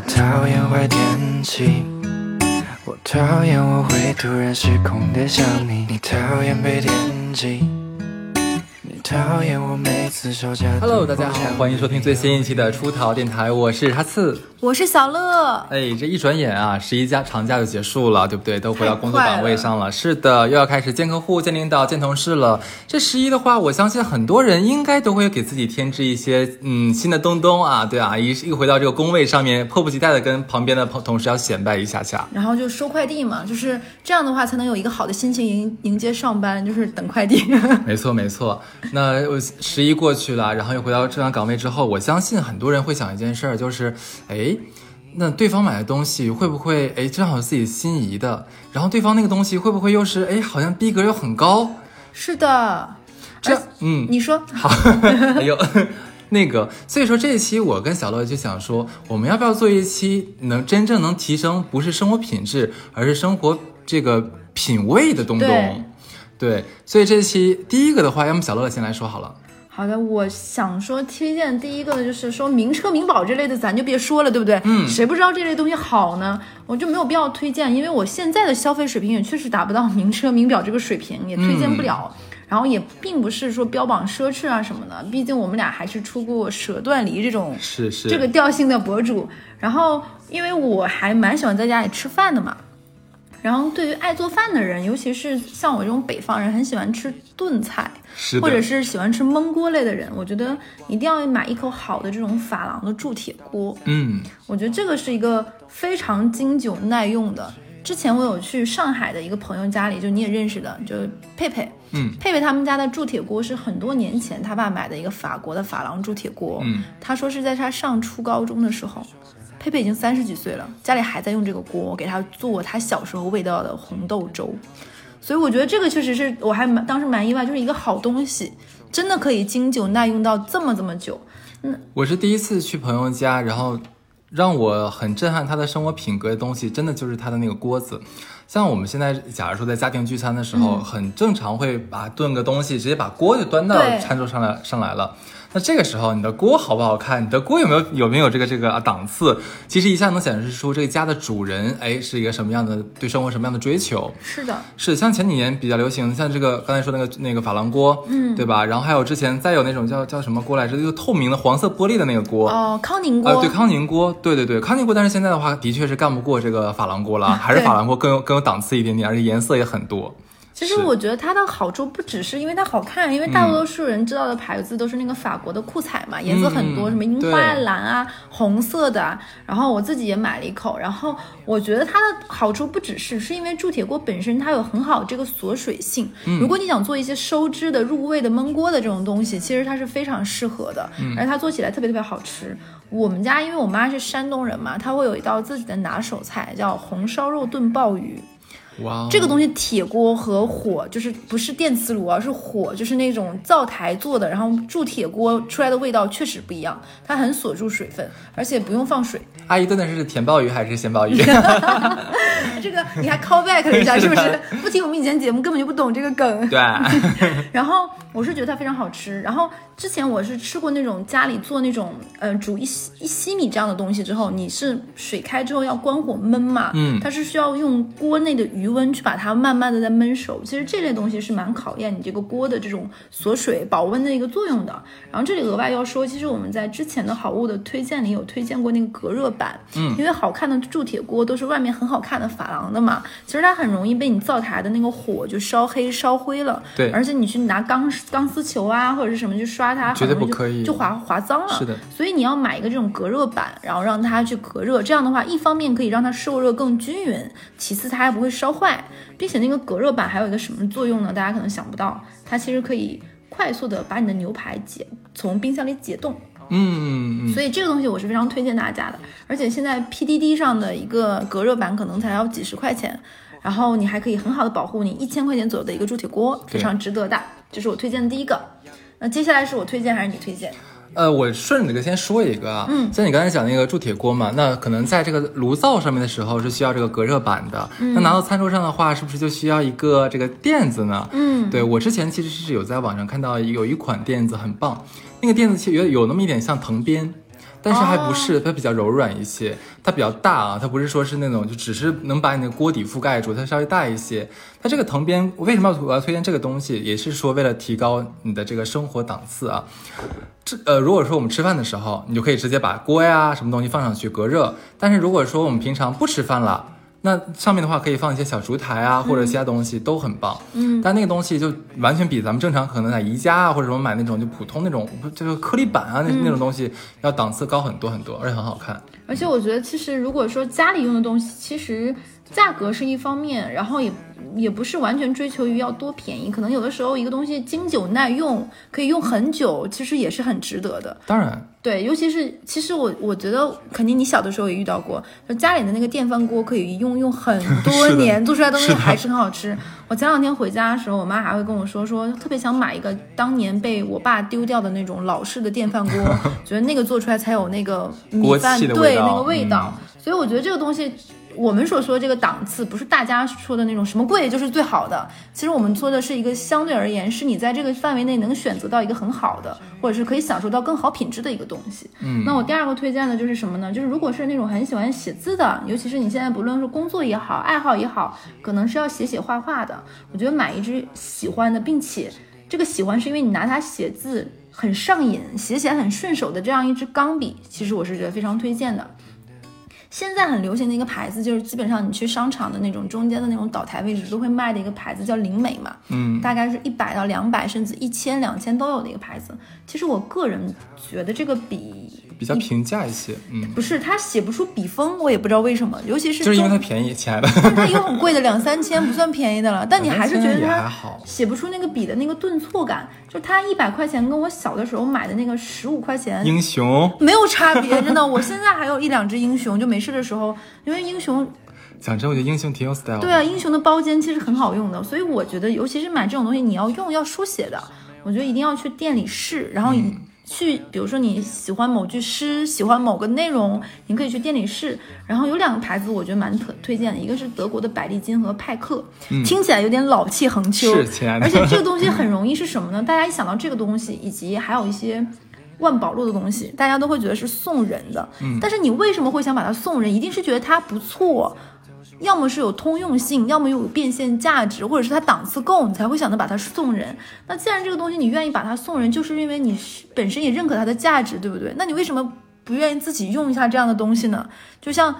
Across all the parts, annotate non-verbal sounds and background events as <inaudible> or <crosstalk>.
我讨厌坏天气，我讨厌我会突然失控的想你，你讨厌被惦记，讨厌我每次吵架。Hello，大家好，欢迎收听最新一期的出逃电台，我是哈刺。我是小乐，哎，这一转眼啊，十一假长假就结束了，对不对？都回到工作岗位上了。是的，又要开始见客户、见领导、见同事了。这十一的话，我相信很多人应该都会给自己添置一些嗯新的东东啊，对啊，一一回到这个工位上面，迫不及待的跟旁边的朋同事要显摆一下下。然后就收快递嘛，就是这样的话才能有一个好的心情迎迎接上班，就是等快递。<laughs> 没错，没错。那我十一过去了，然后又回到正常岗位之后，我相信很多人会想一件事儿，就是，哎，那对方买的东西会不会，哎，正好是自己心仪的？然后对方那个东西会不会又是，哎，好像逼格又很高？是的，这样，嗯，你说好，<laughs> 哎呦，那个，所以说这一期我跟小乐就想说，我们要不要做一期能真正能提升不是生活品质，而是生活这个品味的东东？对，所以这期第一个的话，要么小乐先来说好了。好的，我想说推荐第一个的就是说名车名宝这类的，咱就别说了，对不对？嗯谁不知道这类东西好呢？我就没有必要推荐，因为我现在的消费水平也确实达不到名车名表这个水平，也推荐不了。然后也并不是说标榜奢侈啊什么的，毕竟我们俩还是出过舍断离这种是是，这个调性的博主。然后，因为我还蛮喜欢在家里吃饭的嘛。然后，对于爱做饭的人，尤其是像我这种北方人，很喜欢吃炖菜，是或者是喜欢吃焖锅类的人，我觉得一定要买一口好的这种珐琅的铸铁锅。嗯，我觉得这个是一个非常经久耐用的。之前我有去上海的一个朋友家里，就你也认识的，就佩佩，嗯，佩佩他们家的铸铁锅是很多年前他爸买的一个法国的珐琅铸铁锅，嗯，他说是在他上初高中的时候，佩佩已经三十几岁了，家里还在用这个锅给他做他小时候味道的红豆粥，所以我觉得这个确实是我还蛮当时蛮意外，就是一个好东西，真的可以经久耐用到这么这么久，我是第一次去朋友家，然后让我很震撼他的生活品格的东西，真的就是他的那个锅子。像我们现在，假如说在家庭聚餐的时候，嗯很正常会把炖个东西，直接把锅就端到餐桌上来上来了。那这个时候，你的锅好不好看？你的锅有没有有没有这个这个啊档次？其实一下能显示出这个家的主人，哎，是一个什么样的对生活什么样的追求。是的，是像前几年比较流行，像这个刚才说那个那个珐琅锅，嗯，对吧？然后还有之前再有那种叫叫什么锅来着，就透明的黄色玻璃的那个锅，哦，康宁锅，呃，对，康宁锅，对对对，康宁锅，但是现在的话，的确是干不过这个珐琅锅了，<laughs> 还是珐琅锅更有更有档次一点点，而且颜色也很多。是其实我觉得它的好处不只是因为它好看，因为大多数人知道的牌子都是那个法国的酷彩嘛，颜色很多，嗯什么樱对花蓝啊、红色的啊。然后我自己也买了一口，然后我觉得它的好处不只是是因为铸铁锅本身它有很好这个锁水性，嗯如果你想做一些收汁的、入味的焖锅的这种东西，其实它是非常适合的，嗯而且它做起来特别特别好吃。我们家因为我妈是山东人嘛，她会有一道自己的拿手菜叫红烧肉炖鲍鱼。哇哦，这个东西铁锅和火就是不是电磁炉，而是火，就是那种灶台做的，然后铸铁锅出来的味道确实不一样，它很锁住水分，而且不用放水。阿姨炖的是甜鲍鱼还是咸鲍鱼？这个你还 call back 了一下，是不是？<laughs> 不听我们以前节目根本就不懂这个梗。对，<laughs> 然后我是觉得它非常好吃。然后之前我是吃过那种家里做那种呃煮一西一西米这样的东西之后，你是水开之后要关火焖嘛，嗯它是需要用锅内的余温去把它慢慢的在焖熟。其实这类东西是蛮考验你这个锅的这种锁水保温的一个作用的。然后这里额外要说，其实我们在之前的好物的推荐里有推荐过那个隔热板，嗯，因为好看的铸铁锅都是外面很好看的珐琅的嘛，其实它很容易被你灶台的那个火就烧黑烧灰了，对而且你去拿钢钢丝球啊或者是什么去刷它，绝对很容易就不可以就划划脏了。是的，所以你要买一个这种隔热板，然后让它去隔热，这样的话，一方面可以让它受热更均匀，其次它还不会烧坏，并且那个隔热板还有一个什么作用呢？大家可能想不到，它其实可以快速的把你的牛排解从冰箱里解冻。嗯嗯嗯，所以这个东西我是非常推荐大家的，而且现在 PDD 上的一个隔热板可能才要几十块钱，然后你还可以很好的保护你一千块钱左右的一个铸铁锅，非常值得的。这是我推荐的第一个。那接下来是我推荐还是你推荐？呃，我顺着这个先说一个啊，嗯，像你刚才讲那个铸铁锅嘛，那可能在这个炉灶上面的时候是需要这个隔热板的，那拿到餐桌上的话，是不是就需要一个这个垫子呢？嗯，对我之前其实是有在网上看到有一款垫子很棒，那个垫子其实有有那么一点像藤编。但是还不是，它比较柔软一些，它比较大啊，它不是说是那种就只是能把你的锅底覆盖住，它稍微大一些。它这个藤编为什么要我要推荐这个东西，也是说为了提高你的这个生活档次啊。这呃，如果说我们吃饭的时候，你就可以直接把锅呀什么东西放上去隔热，但是如果说我们平常不吃饭了。那上面的话可以放一些小烛台啊，或者其他东西都很棒。嗯，但那个东西就完全比咱们正常可能在宜家啊或者什么买那种就普通那种就是颗粒板啊那那种东西要档次高很多很多，而且很好看。而且我觉得其实如果说家里用的东西，其实价格是一方面，然后也。也不是完全追求于要多便宜，可能有的时候一个东西经久耐用，可以用很久，其实也是很值得的。当然，对，尤其是其实我我觉得肯定你小的时候也遇到过，就家里的那个电饭锅可以用用很多 <laughs> 年，做出来东西还是很好吃。我前两天回家的时候，我妈还会跟我说说特别想买一个当年被我爸丢掉的那种老式的电饭锅，<laughs> 觉得那个做出来才有那个米饭对那个味道。所以我觉得这个东西。我们所说的这个档次，不是大家说的那种什么贵就是最好的。其实我们说的是一个相对而言，是你在这个范围内能选择到一个很好的，或者是可以享受到更好品质的一个东西。嗯，那我第二个推荐的就是什么呢？就是如果是那种很喜欢写字的，尤其是你现在不论是工作也好，爱好也好，可能是要写写画画的，我觉得买一支喜欢的，并且这个喜欢是因为你拿它写字很上瘾，写起来很顺手的这样一支钢笔，其实我是觉得非常推荐的。现在很流行的一个牌子，就是基本上你去商场的那种中间的那种岛台位置都会卖的一个牌子，叫灵美嘛，嗯，大概是一百到两百，甚至一千、两千都有的一个牌子。其实我个人觉得这个笔。比较平价一些，嗯，不是，它写不出笔锋，我也不知道为什么，尤其是就是因为它便宜，亲爱的，<laughs> 但它又很贵的两三千，不算便宜的了，但你还是觉得它写不出那个笔的那个顿挫感，就它一百块钱跟我小的时候买的那个十五块钱英雄。没有差别，<laughs> 真的，我现在还有一两只英雄，就没事的时候，因为英雄，讲真，我觉得英雄挺有 style，对啊，英雄的包间其实很好用的，所以我觉得，尤其是买这种东西，你要用要书写的，我觉得一定要去店里试，然后以。去，比如说你喜欢某句诗，喜欢某个内容，你可以去店里试。然后有两个牌子，我觉得蛮推推荐的，一个是德国的百利金和派克，听起来有点老气横秋，是亲爱的。而且这个东西很容易是什么呢？大家一想到这个东西，以及还有一些万宝路的东西，大家都会觉得是送人的。嗯，但是你为什么会想把它送人？一定是觉得它不错。要么是有通用性，要么有变现价值，或者是它档次够，你才会想着把它送人。那既然这个东西你愿意把它送人，就是因为你本身也认可它的价值，对不对？那你为什么不愿意自己用一下这样的东西呢？就像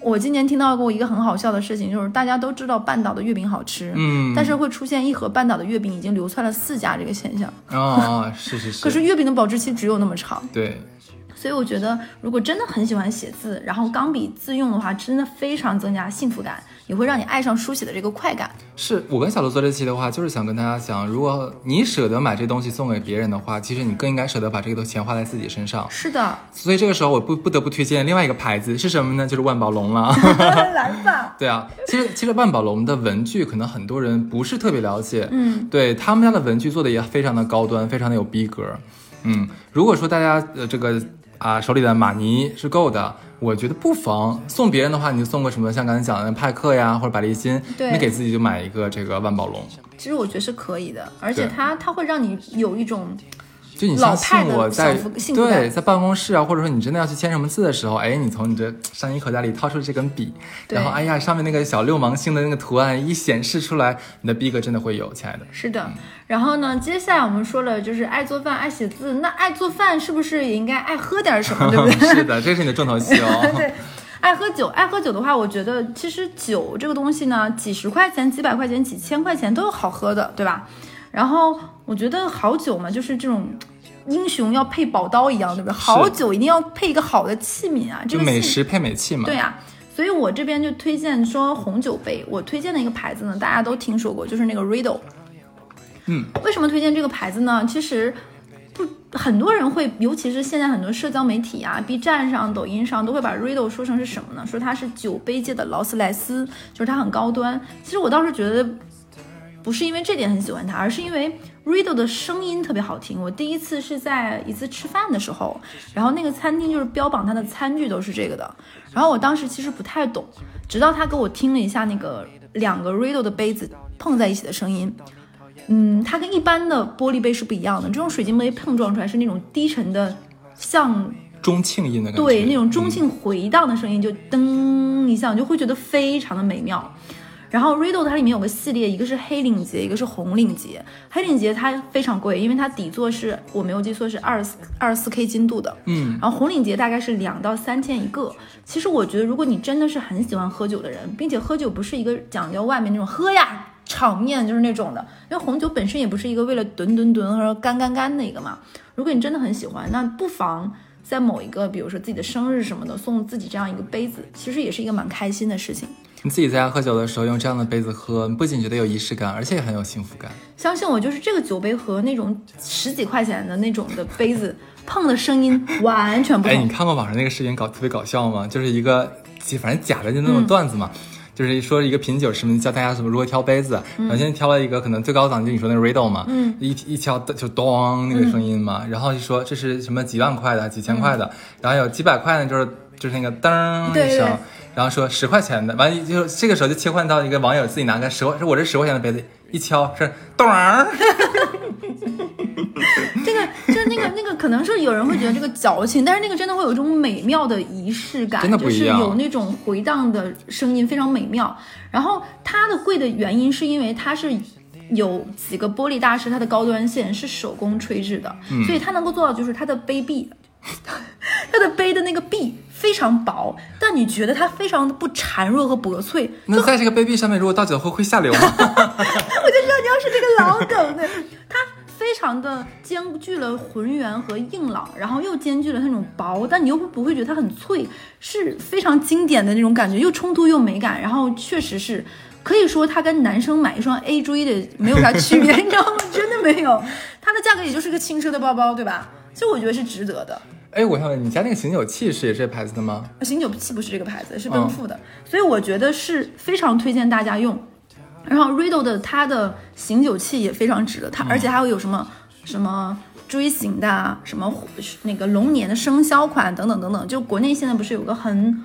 我今年听到过一个很好笑的事情，就是大家都知道半岛的月饼好吃，嗯，但是会出现一盒半岛的月饼已经流窜了四家这个现象。哦，是是是。可是月饼的保质期只有那么长。对。所以我觉得，如果真的很喜欢写字，然后钢笔自用的话，真的非常增加幸福感，也会让你爱上书写的这个快感。是我跟小罗做这期的话，就是想跟大家讲，如果你舍得买这东西送给别人的话，其实你更应该舍得把这个钱花在自己身上。是的。所以这个时候，我不不得不推荐另外一个牌子是什么呢？就是万宝龙了。<laughs> 来吧。对啊，其实其实万宝龙的文具可能很多人不是特别了解。嗯。对他们家的文具做的也非常的高端，非常的有逼格。嗯，如果说大家呃这个。啊，手里的马尼是够的，我觉得不妨送别人的话，你就送个什么，像刚才讲的派克呀，或者百利金，你给自己就买一个这个万宝龙。其实我觉得是可以的，而且它它会让你有一种。就你相信我在对在办公室啊，或者说你真的要去签什么字的时候，哎，你从你这上衣口袋里掏出这根笔，然后哎呀，上面那个小六芒星的那个图案一显示出来，你的逼格真的会有，亲爱的。是的，然后呢，接下来我们说了，就是爱做饭、爱写字，那爱做饭是不是也应该爱喝点什么，对不对？<laughs> 是的，这是你的重头戏哦。<laughs> 对，爱喝酒，爱喝酒的话，我觉得其实酒这个东西呢，几十块钱、几百块钱、几千块钱都有好喝的，对吧？然后我觉得好酒嘛，就是这种。英雄要配宝刀一样，对不对？好酒一定要配一个好的器皿啊，这个美食配美器嘛。对啊，所以我这边就推荐说红酒杯。我推荐的一个牌子呢，大家都听说过，就是那个 Riddle。嗯，为什么推荐这个牌子呢？其实不很多人会，尤其是现在很多社交媒体啊，B 站上、抖音上都会把 Riddle 说成是什么呢？说它是酒杯界的劳斯莱斯，就是它很高端。其实我倒是觉得。不是因为这点很喜欢它，而是因为 Riddle 的声音特别好听。我第一次是在一次吃饭的时候，然后那个餐厅就是标榜它的餐具都是这个的。然后我当时其实不太懂，直到他给我听了一下那个两个 Riddle 的杯子碰在一起的声音，嗯，它跟一般的玻璃杯是不一样的。这种水晶杯碰撞出来是那种低沉的，像中庆音的感觉，对，那种中嗯性回荡的声音，就噔一下，你就会觉得非常的美妙。然后 Riddle 它里面有个系列，一个是黑领结，一个是红领结。黑领结它非常贵，因为它底座是我没有记错是二十二十四 K 精度的，嗯，然后红领结大概是两到三千一个。其实我觉得，如果你真的是很喜欢喝酒的人，并且喝酒不是一个讲究外面那种喝呀场面，就是那种的，因为红酒本身也不是一个为了吨吨吨或者干干干的一个嘛。如果你真的很喜欢，那不妨在某一个，比如说自己的生日什么的，送自己这样一个杯子，其实也是一个蛮开心的事情。你自己在家喝酒的时候用这样的杯子喝，不仅觉得有仪式感，而且也很有幸福感。相信我，就是这个酒杯和那种十几块钱的那种的杯子碰的声音完全不哎，你。看过网上那个视频搞特别搞笑吗？就是一个反正假的就那种段子嘛。就是说一个品酒师们教大家怎么如何挑杯子，然后现在挑了一个可能最高档，就你说那个 Riddle 嘛，嗯一一敲就咚那个声音嘛，然后就说这是什么几万块的、几千块的，然后有几百块呢，就是就是那个噔对对一声，然后说十块钱的，完了就这个时候就切换到一个网友自己拿个十块，是我这十块钱的杯子，一敲是咚儿，<laughs> 这个就是那个那个，可能是有人会觉得这个矫情，但是那个真的会有一种美妙的仪式感，真的不一样就是有那种回荡的声音，非常美妙。然后它的贵的原因是因为它是。有几个玻璃大师，它的高端线是手工吹制的，嗯所以它能够做到就是它的杯壁，它的杯的那个壁非常薄，但你觉得它非常的不孱弱和薄脆，那在这个杯壁上面，如果倒酒后会下流吗？<laughs> 我就知道你要是这个老梗的，它非常的兼具了浑圆和硬朗，然后又兼具了那种薄，但你又不不会觉得它很脆，是非常经典的那种感觉，又冲突又美感，然后确实是。可以说它跟男生买一双 A J 的没有啥区别，<laughs> 你知道吗？真的没有，它的价格也就是个轻奢的包包，对吧？所以我觉得是值得的。哎，我想问你家那个醒酒器是也是这牌子的吗？醒酒器不是这个牌子，是奔富的，所以我觉得是非常推荐大家用。然后 Riddle 的它的醒酒器也非常值得，它而且还会有什么什么锥形的啊，什么那个龙年的生肖款等等等等。就国内现在不是有个很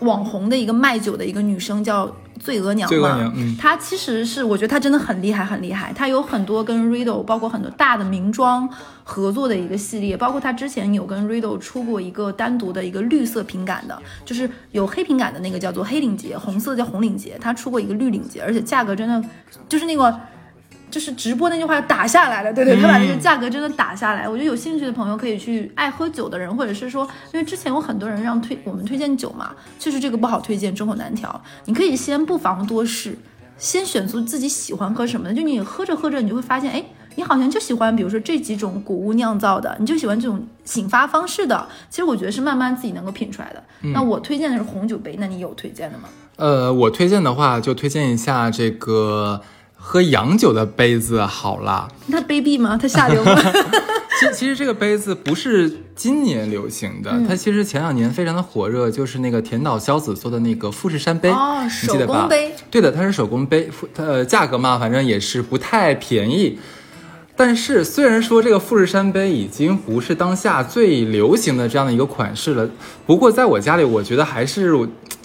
网红的一个卖酒的一个女生叫醉额娘嘛嗯，她其实是我觉得她真的很厉害，很厉害。她有很多跟 Riddle 包括很多大的名庄合作的一个系列，包括她之前有跟 Riddle 出过一个单独的一个绿色瓶感的，就是有黑瓶感的那个叫做黑领结，红色叫红领结。她出过一个绿领结，而且价格真的就是那个。就是直播那句话打下来了，对对，他把这个价格真的打下来。我觉得有兴趣的朋友可以去爱喝酒的人，或者是说，因为之前有很多人让推我们推荐酒嘛，确实这个不好推荐，众口难调。你可以先不妨多试，先选出自己喜欢喝什么的。就你喝着喝着，你就会发现，哎，你好像就喜欢，比如说这几种谷物酿造的，你就喜欢这种醒发方式的。其实我觉得是慢慢自己能够品出来的。那我推荐的是红酒杯，那你有推荐的吗？呃，我推荐的话就推荐一下这个喝洋酒的杯子好啦。它卑鄙吗？它下流吗？<laughs> 其其实这个杯子不是今年流行的，嗯它其实前两年非常的火热，就是那个田岛萧子做的那个富士山杯，哦你记得吧手工杯？对的，它是手工杯，富它呃价格嘛，反正也是不太便宜。但是虽然说这个富士山杯已经不是当下最流行的这样的一个款式了，不过在我家里，我觉得还是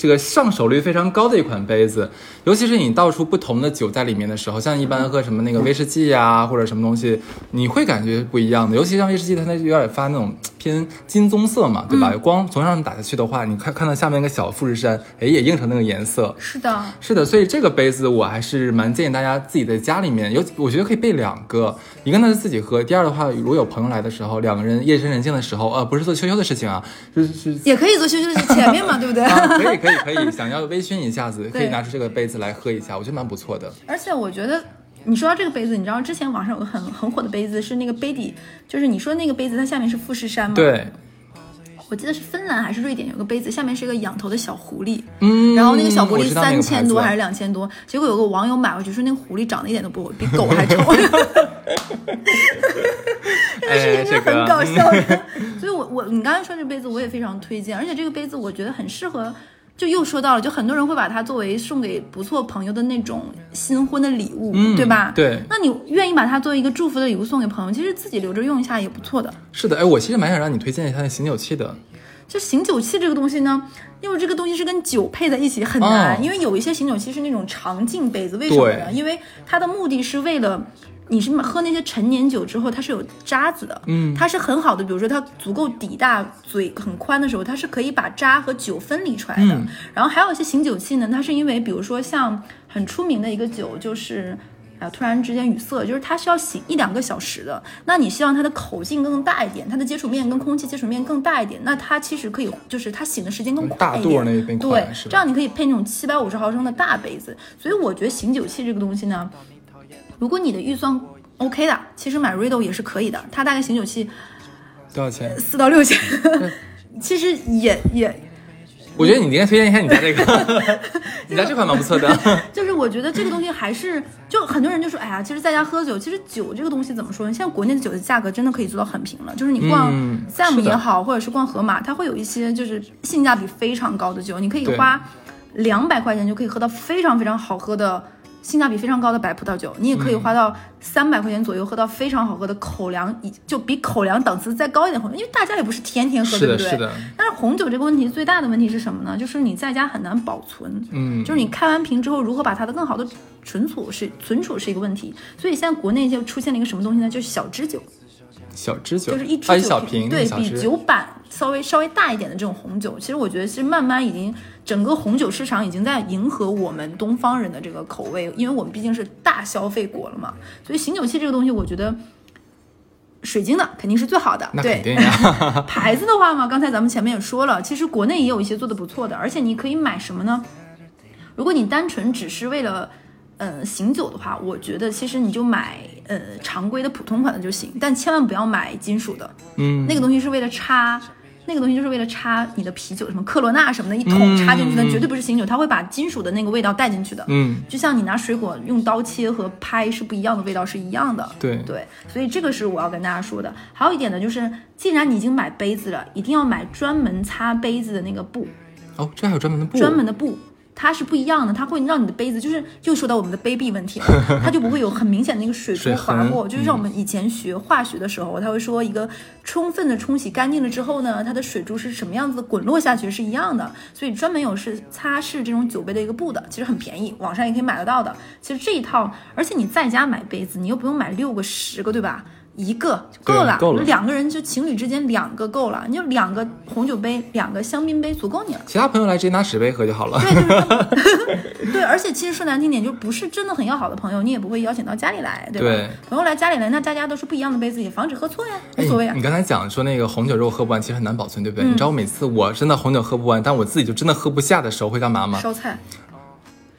这个上手率非常高的一款杯子。尤其是你倒出不同的酒在里面的时候，像一般喝什么那个威士忌啊、或者什么东西，你会感觉不一样的。尤其像威士忌，它它有点发那种偏金棕色嘛，对吧？光从上面打下去的话，你看看到下面一个小富士山，哎，也映成那个颜色。是的，是的，所以这个杯子我还是蛮建议大家自己在家里面有，我觉得可以备两个，一个呢是自己喝，第二的话，如果有朋友来的时候，两个人夜深人静的时候，呃，不是做羞羞的事情啊，就是是也可以做羞羞的前面嘛，对不对？啊，可以可以可以，想要微醺一下子，可以拿出这个杯子来喝一下，我觉得蛮不错的。而且我觉得，你说到这个杯子，你知道之前网上有个很很火的杯子，是那个杯底，就是你说那个杯子，它下面是富士山吗？，对，我记得是芬兰还是瑞典有个杯子，下面是一个仰头的小狐狸，嗯，然后那个小狐狸三千多还是两千多，结果有个网友买回去说那个狐狸长得一点都不比狗还丑。<laughs> <laughs> 这个事情真的很搞笑的，所以我我你刚才说这杯子我也非常推荐，而且这个杯子我觉得很适合。就又说到了，就很多人会把它作为送给不错朋友的那种新婚的礼物，嗯对吧？对那你愿意把它作为一个祝福的礼物送给朋友，其实自己留着用一下也不错的。是的，哎，我其实蛮想让你推荐一下那醒酒器的。就醒酒器这个东西呢，因为这个东西是跟酒配在一起很难，哦因为有一些醒酒器是那种长颈杯子，为什么呢？因为它的目的是为了你是喝那些陈年酒之后，它是有渣子的，嗯它是很好的。比如说它足够底大、嘴很宽的时候，它是可以把渣和酒分离出来的。嗯然后还有一些醒酒器呢，它是因为比如说像很出名的一个酒就是。啊，突然之间语塞，就是它需要醒一两个小时的。那你希望它的口径更大一点，它的接触面跟空气接触面更大一点，那它其实可以就是它醒的时间更快大一点。肚儿那边对这样你可以配那种七百五十毫升的大杯子。所以我觉得醒酒器这个东西呢，如果你的预算 OK 的，其实买 Riddle 也是可以的。它大概醒酒器多少钱？四到六千，<laughs> 其实也也我觉得你应该推荐一下你家这个，<laughs> 你家这款蛮不错的。<laughs> 就是我觉得这个东西还是，就很多人就说，哎呀，其实在家喝酒，其实酒这个东西怎么说呢？现在国内的酒的价格真的可以做到很平了，就是你逛嗯 Sam 也好，或者是逛盒马，它会有一些就是性价比非常高的酒，你可以对花两百块钱就可以喝到非常非常好喝的。性价比非常高的白葡萄酒，你也可以花到三百块钱左右喝到非常好喝的口粮，以就比口粮档次再高一点红酒，因为大家也不是天天喝，对不对？是的，但是红酒这个问题最大的问题是什么呢？就是你在家很难保存，嗯，就是你开完瓶之后，如何把它的更好的存储是存储是一个问题。所以现在国内就出现了一个什么东西呢？就是小支酒，小支酒，就是一支酒小瓶，对比酒版稍微稍微大一点的这种红酒。其实我觉得是慢慢已经整个红酒市场已经在迎合我们东方人的这个口味，因为我们毕竟是大消费国了嘛。所以醒酒器这个东西，我觉得。水晶的肯定是最好的，对那肯定呀。<laughs> 牌子的话嘛，刚才咱们前面也说了，其实国内也有一些做的不错的，而且你可以买什么呢？如果你单纯只是为了，呃，醒酒的话，我觉得其实你就买呃常规的普通款的就行，但千万不要买金属的，嗯，那个东西是为了插。那个东西就是为了插你的啤酒，什么克罗纳什么的，一桶插进去的，嗯绝对不是醒酒，它会把金属的那个味道带进去的。嗯，就像你拿水果用刀切和拍是不一样的味道是一样的。对对，所以这个是我要跟大家说的。还有一点呢，就是既然你已经买杯子了，一定要买专门擦杯子的那个布，哦，这还有专门的布，专门的布。它是不一样的，它会让你的杯子，就是又说到我们的杯壁问题了，<laughs> 它就不会有很明显的那个水水珠划过。就是像我们以前学化学的时候，他会说一个充分的冲洗干净了之后呢，它的水珠是什么样子滚落下去是一样的。所以专门有是擦拭这种酒杯的一个布的，其实很便宜，网上也可以买得到的。其实这一套，而且你在家买杯子，你又不用买六个、十个，对吧？一个就够了，够了两个人就情侣之间两个够了，你就两个红酒杯、两个香槟杯足够你了。其他朋友来直接拿纸杯喝就好了。对，就是 <laughs> 对，而且其实说难听点，就不是真的很要好的朋友，你也不会邀请到家里来，对吧？对朋友来家里来，那大家都是不一样的杯子，也防止喝错呀，无所谓啊哎你。刚才讲说那个红酒如果喝不完，其实很难保存，对不对？嗯你知道我每次我真的红酒喝不完，但我自己就真的喝不下的时候会干嘛吗？烧菜，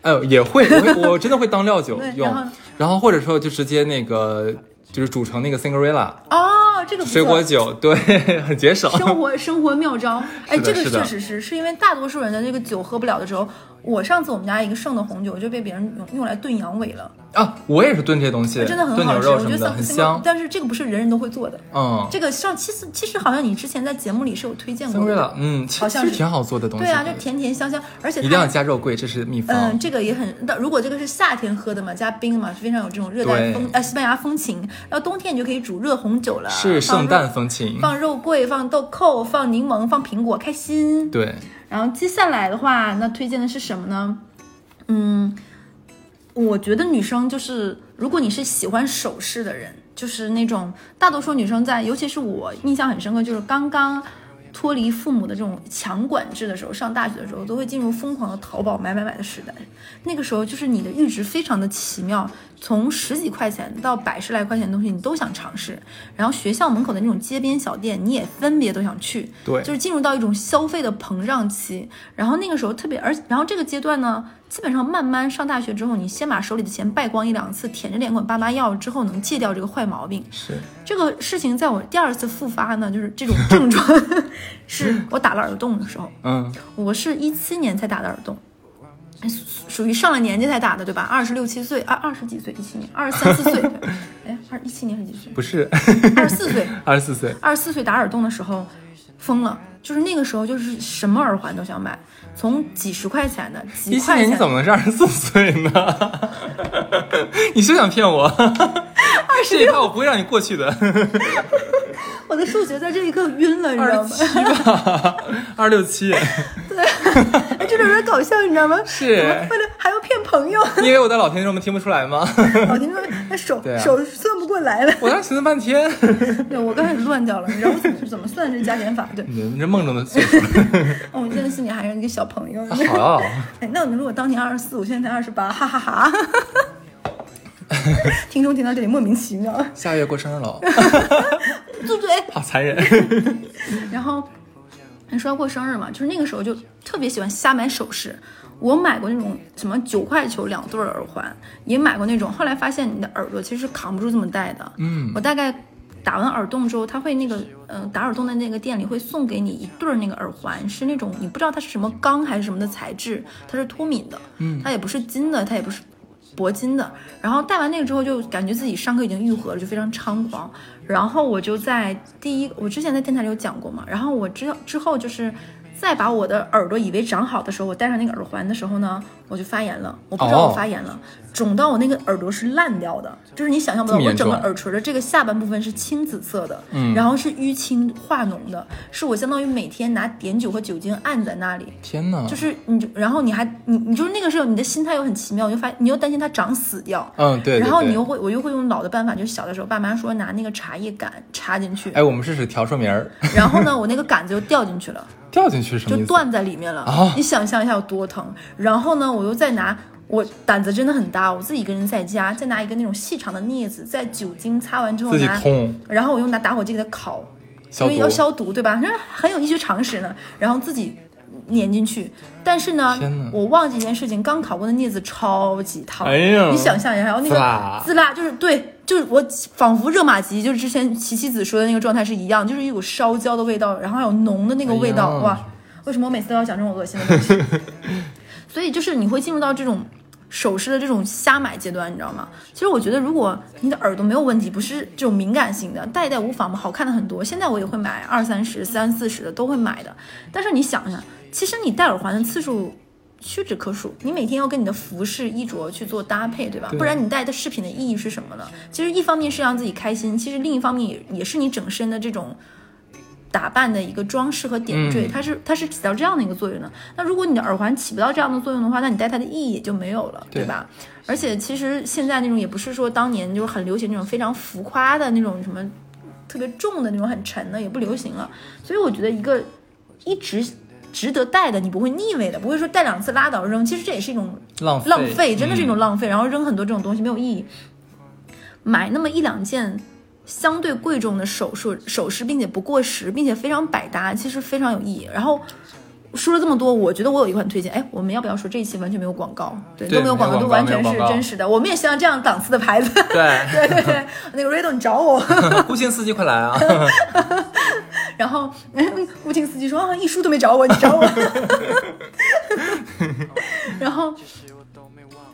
哎呦，也会，我真的会当料酒 <laughs> 用然后，然后或者说就直接那个就是煮成那个 Cinderella 哦，这个水果酒，对，<laughs> 很节省。生活生活妙招，哎，这个确实是，是因为大多数人的那个酒喝不了的时候，我上次我们家一个剩的红酒就被别人用用来炖羊尾了，啊，我也是炖这些东西，真的很炖好吃，我觉得很香。但是这个不是人人都会做的，嗯这个上其实其实好像你之前在节目里是有推荐过的嗯，其好像是实挺好做的东西。对啊，就甜甜香香，而且它一定要加肉桂，这是秘方。嗯，这个也很。如果这个是夏天喝的嘛，加冰嘛，是非常有这种热带风呃西班牙风情。然后冬天你就可以煮热红酒了，是圣诞风情。放肉桂，放豆蔻，放柠檬，放苹果，开心。对，然后接下来的话，那推荐的是什么呢？嗯，我觉得女生就是，如果你是喜欢首饰的人，就是那种大多数女生在，尤其是我印象很深刻，就是刚刚脱离父母的这种强管制的时候，上大学的时候，都会进入疯狂的淘宝买买买的时代。那个时候就是你的阈值非常的奇妙，从十几块钱到百十来块钱的东西，你都想尝试。然后学校门口的那种街边小店，你也分别都想去。对就是进入到一种消费的膨胀期。然后那个时候特别，而然后这个阶段呢，基本上慢慢上大学之后，你先把手里的钱败光一两次，舔着脸管爸妈要之后，能戒掉这个坏毛病。是这个事情在我第二次复发呢，就是这种症状，是我打了耳洞的时候。嗯，我是一七年才打的耳洞，属属于上了年纪才打的，对吧？二十六七岁，二二十几岁，一七年，二十三四岁，<laughs> 哎，二一七年是几岁？不是，二十四岁，<laughs> 二十四岁。二十四岁打耳洞的时候疯了，就是那个时候就是什么耳环都想买，从几十块钱的几一七年你怎么能是二十四岁呢？<laughs> 你是想骗我？二十这一趴我不会让你过去的。<laughs> 我的数学在这一刻晕了，你知道吗？二六七吧，二六七。<laughs> 哎这种人搞笑，你知道吗？是为了还要骗朋友，因为我在老听众们听不出来吗？<laughs> 老听说那手、手虽过来了。我当时寻思半天，<laughs> 对我刚开始乱掉了，你知道我怎么怎么算这加减法？对，你这梦中的岁数，<laughs> 哦，我现在心里还是一个小朋友。好啊，哎，那你如果当年二十四，我现在才二十八，哈哈哈。听众听到这里莫名其妙，下月过生日了，住嘴！好残忍。然后你说要过生日嘛，就是那个时候就特别喜欢瞎买首饰。我买过那种什么九块九两对耳环，也买过那种。后来发现你的耳朵其实扛不住这么戴的。嗯，我大概打完耳洞之后，他会那个嗯、呃打耳洞的那个店里会送给你一对儿那个耳环，是那种你不知道它是什么钢还是什么的材质，它是脱敏的。嗯它也不是金的，它也不是铂金的。然后戴完那个之后，就感觉自己伤口已经愈合了，就非常猖狂。然后我就在第一，我之前在电台里有讲过嘛。然后我之之后就是再把我的耳朵以为长好的时候，我戴上那个耳环的时候呢，我就发炎了。我不知道我哦。发炎了，肿到我那个耳朵是烂掉的，就是你想象不到，我整个耳垂的这个下半部分是青紫色的，嗯。然后是淤青化脓的，是我相当于每天拿碘酒和酒精按在那里。天哪，就是你就，然后你还你你就是那个时候你的心态又很奇妙，你就发你又担心它长死掉，嗯对然后你又会我又会用老的办法，就是小的时候爸妈说拿那个茶叶杆插进去，哎，我们试试调出名儿，然后呢我那个杆子又掉进去了，掉进去是什么？就断在里面了。啊你想象一下有多疼。然后呢我又再拿。我胆子真的很大，我自己一个人在家，再拿一个那种细长的镊子，在酒精擦完之后自己拿，然后我又拿打火机给它烤，消毒因为要消毒，对吧？那 <laughs> 很有医学常识呢。然后自己粘进去，但是呢，我忘记一件事情，刚烤过的镊子超级烫。哎呀你想象一下，然后那个滋啦，就是对，就是我仿佛热玛吉，就是之前琪琪子说的那个状态是一样，就是一股烧焦的味道，然后还有浓的那个味道，哎哇！为什么我每次都要讲这种恶心的东西？<laughs> 所以就是你会进入到这种首饰的这种瞎买阶段，你知道吗？其实我觉得，如果你的耳朵没有问题，不是这种敏感性的，戴一戴无妨嘛，好看的很多。现在我也会买二三十、三四十的都会买的。但是你想想，其实你戴耳环的次数。屈指可数，你每天要跟你的服饰衣着去做搭配，对吧？对不然你戴的饰品的意义是什么呢？其实一方面是让自己开心，其实另一方面也也是你整身的这种打扮的一个装饰和点缀，嗯它是它是起到这样的一个作用的。那如果你的耳环起不到这样的作用的话，那你戴它的意义也就没有了，对对吧？而且其实现在那种也不是说当年就是很流行那种非常浮夸的那种什么特别重的那种很沉的也不流行了，所以我觉得一个一直。值得戴的，你不会腻味的，不会说戴两次拉倒扔。其实这也是一种浪费浪费，真的是一种嗯浪费。然后扔很多这种东西没有意义，买那么一两件相对贵重的首饰首饰，并且不过时，并且非常百搭，其实非常有意义。然后说了这么多，我觉得我有一款推荐。哎，我们要不要说这一期完全没有广告？对，对都没有广告，都完全是真实的。我们也希望这样档次的牌子。对，对对对，那个 Rado 你找我。顾星司机快来啊！<laughs> <laughs> 然后吴情司机说啊，一书都没找我，你找我。<laughs> 然后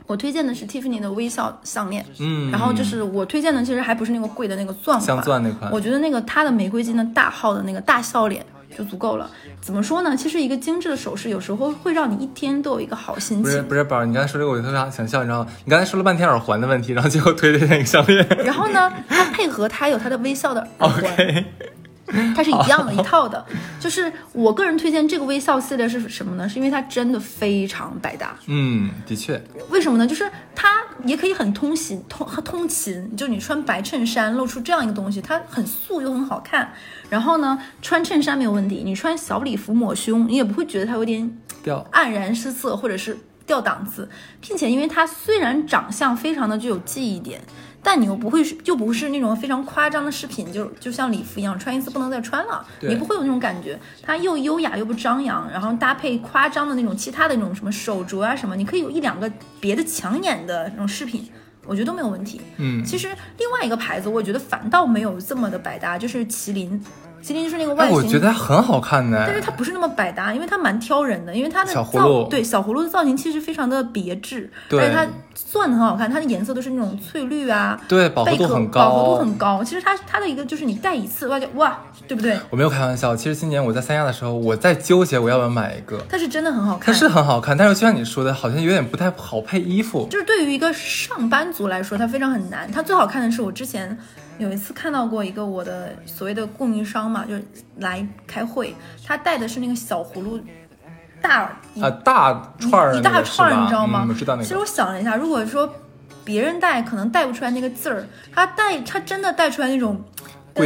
我推荐的是 Tiffany 的微笑项链，嗯，然后就是我推荐的其实还不是那个贵的那个钻镶款，钻那款我觉得那个它的玫瑰金的大号的那个大笑脸就足够了。怎么说呢？其实一个精致的首饰有时候会让你一天都有一个好心不是情。不是宝儿，你刚才说这个我特别想笑，你知道吗？你刚才说了半天耳环的问题，然后最后推的那个项链。然后呢，它配合它有它的微笑的耳环。<laughs> 它是一样的 <laughs> 一套的，就是我个人推荐这个微笑系列是什么呢？是因为它真的非常百搭。嗯，的确，为什么呢？就是它也可以很通勤通通勤，就你穿白衬衫露出这样一个东西，它很素又很好看。然后呢，穿衬衫没有问题，你穿小礼服抹胸，你也不会觉得它有点掉黯然失色或者是掉档次，并且因为它虽然长相非常的具有记忆点，但你又不会是又不是那种非常夸张的饰品，就就像礼服一样，穿一次不能再穿了，对你不会有那种感觉。它又优雅又不张扬，然后搭配夸张的那种其他的那种什么手镯啊什么，你可以有一两个别的抢眼的那种饰品。我觉得都没有问题。嗯，其实另外一个牌子，我觉得反倒没有这么的百搭，就是麒麟。麒麟就是那个外哎，形，我觉得很好看呢。但是它不是那么百搭，因为它蛮挑人的，因为它的小葫造芦对小葫芦的造型其实非常的别致，对而且它钻的很好看，它的颜色都是那种翠绿啊，对饱和度很高饱和度很高。其实它它的一个就是你戴一次哇就哇，对不对？我没有开玩笑，其实今年我在三亚的时候，我在纠结我要不要买一个。它是真的很好看它，是很好看，但是就像你说的，好像有点不太好配衣服。就是对于一个上班族来说，它非常很难。它最好看的是我之前有一次看到过一个我的所谓的供应商嘛，就是来开会，他带的是那个小葫芦大一啊，大串儿的一大串儿，你知道吗？嗯我知道那个。其实我想了一下，如果说别人带可能带不出来那个字儿，他带他真的带出来那种。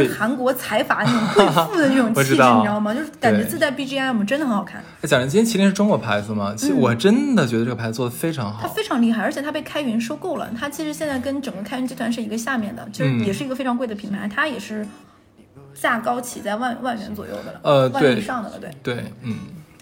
韩国财阀那种贵妇的那种 <laughs> 气质，你知道吗？就是感觉自带 BGM 真的很好看，哎讲真，今天麒麟是中国牌子吗？其实我真的觉得这个牌子做的非常好它。非常厉害，而且它被开云收购了。它其实现在跟整个开云集团是一个下面的，就是嗯也是一个非常贵的品牌，它也是价高起在万万元左右的了，呃万元以上的了，对。对，嗯，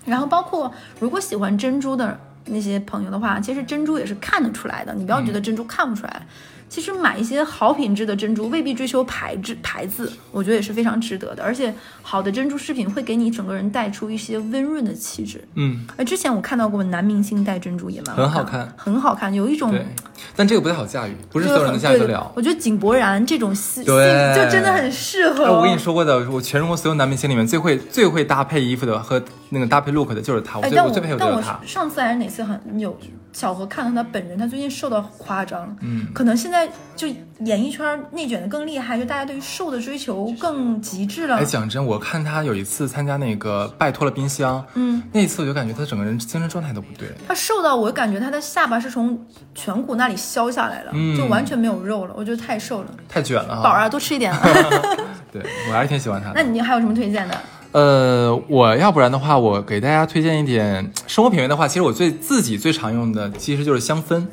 然后包括如果喜欢珍珠的那些朋友的话，其实珍珠也是看得出来的，你不要觉得珍珠看不出来。其实买一些好品质的珍珠，未必追求牌质牌子，我觉得也是非常值得的。而且好的珍珠饰品会给你整个人带出一些温润的气质。嗯，呃，之前我看到过男明星戴珍珠也蛮好很好看很好看，有一种对。但这个不太好驾驭，不是就所有人都驾驭得了。我觉得井柏然这种戏，对就真的很适合。哎，我跟你，说过的，我全中国所有男明星里面最会最会搭配衣服的和那个搭配 look 的就是他，我哎，但我最我最配合但我就是他。上次还是哪次很有巧合看到他本人，他最近瘦到夸张，嗯，可能现在就演艺圈内卷的更厉害，就大家对于瘦的追求更极致了哎，。讲真，我看他有一次参加那个拜托了冰箱，嗯，那一次我就感觉他整个人精神状态都不对。他瘦到我感觉他的下巴是从颧骨那里削下来了，嗯就完全没有肉了，我觉得太瘦了。太卷了。宝儿啊，多吃一点啊。<laughs> 对我还是挺喜欢他那。你还有什么推荐的？呃，我要不然的话，我给大家推荐一点生活品味的话，其实我最自己最常用的其实就是香氛。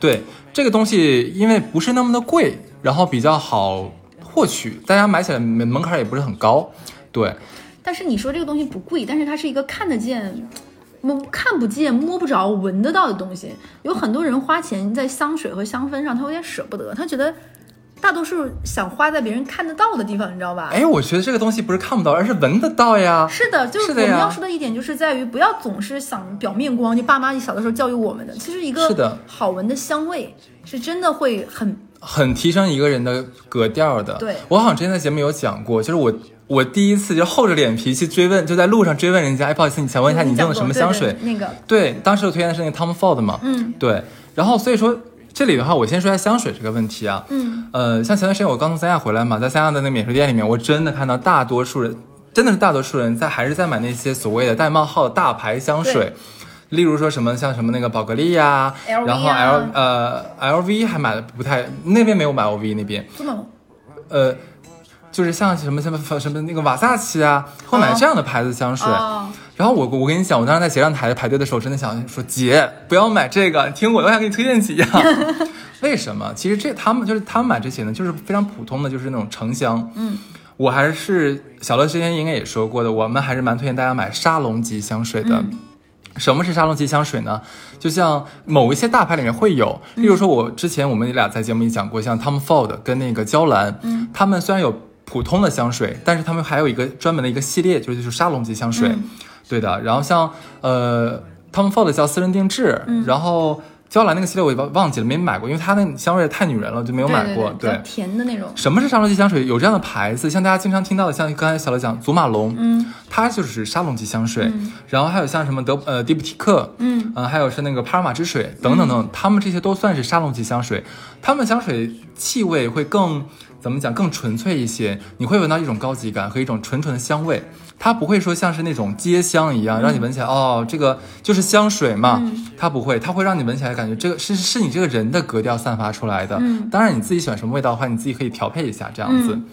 对这个东西，因为不是那么的贵，然后比较好获取，大家买起来门门槛也不是很高。对，但是你说这个东西不贵，但是它是一个看得见。摸看不见、摸不着、闻得到的东西，有很多人花钱在香水和香氛上，他有点舍不得，他觉得大多数想花在别人看得到的地方，你知道吧？哎，我觉得这个东西不是看不到，而是闻得到呀。是的，就是我们要说的一点，就是在于不要总是想表面光。就爸妈小的时候教育我们的，其实一个是的好闻的香味是真的会很很提升一个人的格调的。对我好像之前在节目有讲过，就是我我第一次就厚着脸皮去追问，就在路上追问人家，哎，不好意思，你想问一下你用的什么香水？对对那个，对，当时我推荐的是那个 Tom Ford 嘛，嗯对，然后所以说这里的话，我先说一下香水这个问题啊，嗯，呃，像前段时间我刚从三亚回来嘛，在三亚的那个免税店里面，我真的看到大多数人，真的是大多数人在还是在买那些所谓的带冒号的大牌香水。例如说什么像什么那个宝格丽呀、然后啊 L 呃 LV 还买的不太，那边没有买 LV 那边，呃，就是像什么什么什么那个瓦萨奇啊，会买这样的牌子香水。哦，然后我我跟你讲，我当时在结账台排队的时候，真的想说姐不要买这个，你听我的，我想给你推荐几样。<laughs> 为什么？其实这他们就是他们买这些呢，就是非常普通的，就是那种成香。嗯，我还是小乐之前应该也说过的，我们还是蛮推荐大家买沙龙级香水的。嗯什么是沙龙级香水呢？就像某一些大牌里面会有，例如说，我之前我们俩在节目里讲过，像 Tom Ford 跟那个娇兰，嗯，他们虽然有普通的香水，但是他们还有一个专门的一个系列，就是就是沙龙级香水，嗯对的。然后像呃 Tom Ford 叫私人定制，嗯然后娇兰那个系列我也忘忘记了，没买过，因为它那香味太女人了，就没有买过。对甜的那种。什么是沙龙级香水？有这样的牌子，像大家经常听到的，像刚才小乐讲祖马龙，嗯它就是沙龙级香水。嗯然后还有像什么德呃迪普提克，嗯呃，还有是那个帕尔玛之水等等等，他们这些都算是沙龙级香水。他们香水气味会更怎么讲更纯粹一些，你会闻到一种高级感和一种纯纯的香味。它不会说像是那种街香一样，让你闻起来哦，这个就是香水嘛。嗯它不会，它会让你闻起来感觉这个是是你这个人的格调散发出来的。嗯当然你自己喜欢什么味道的话，你自己可以调配一下这样子。嗯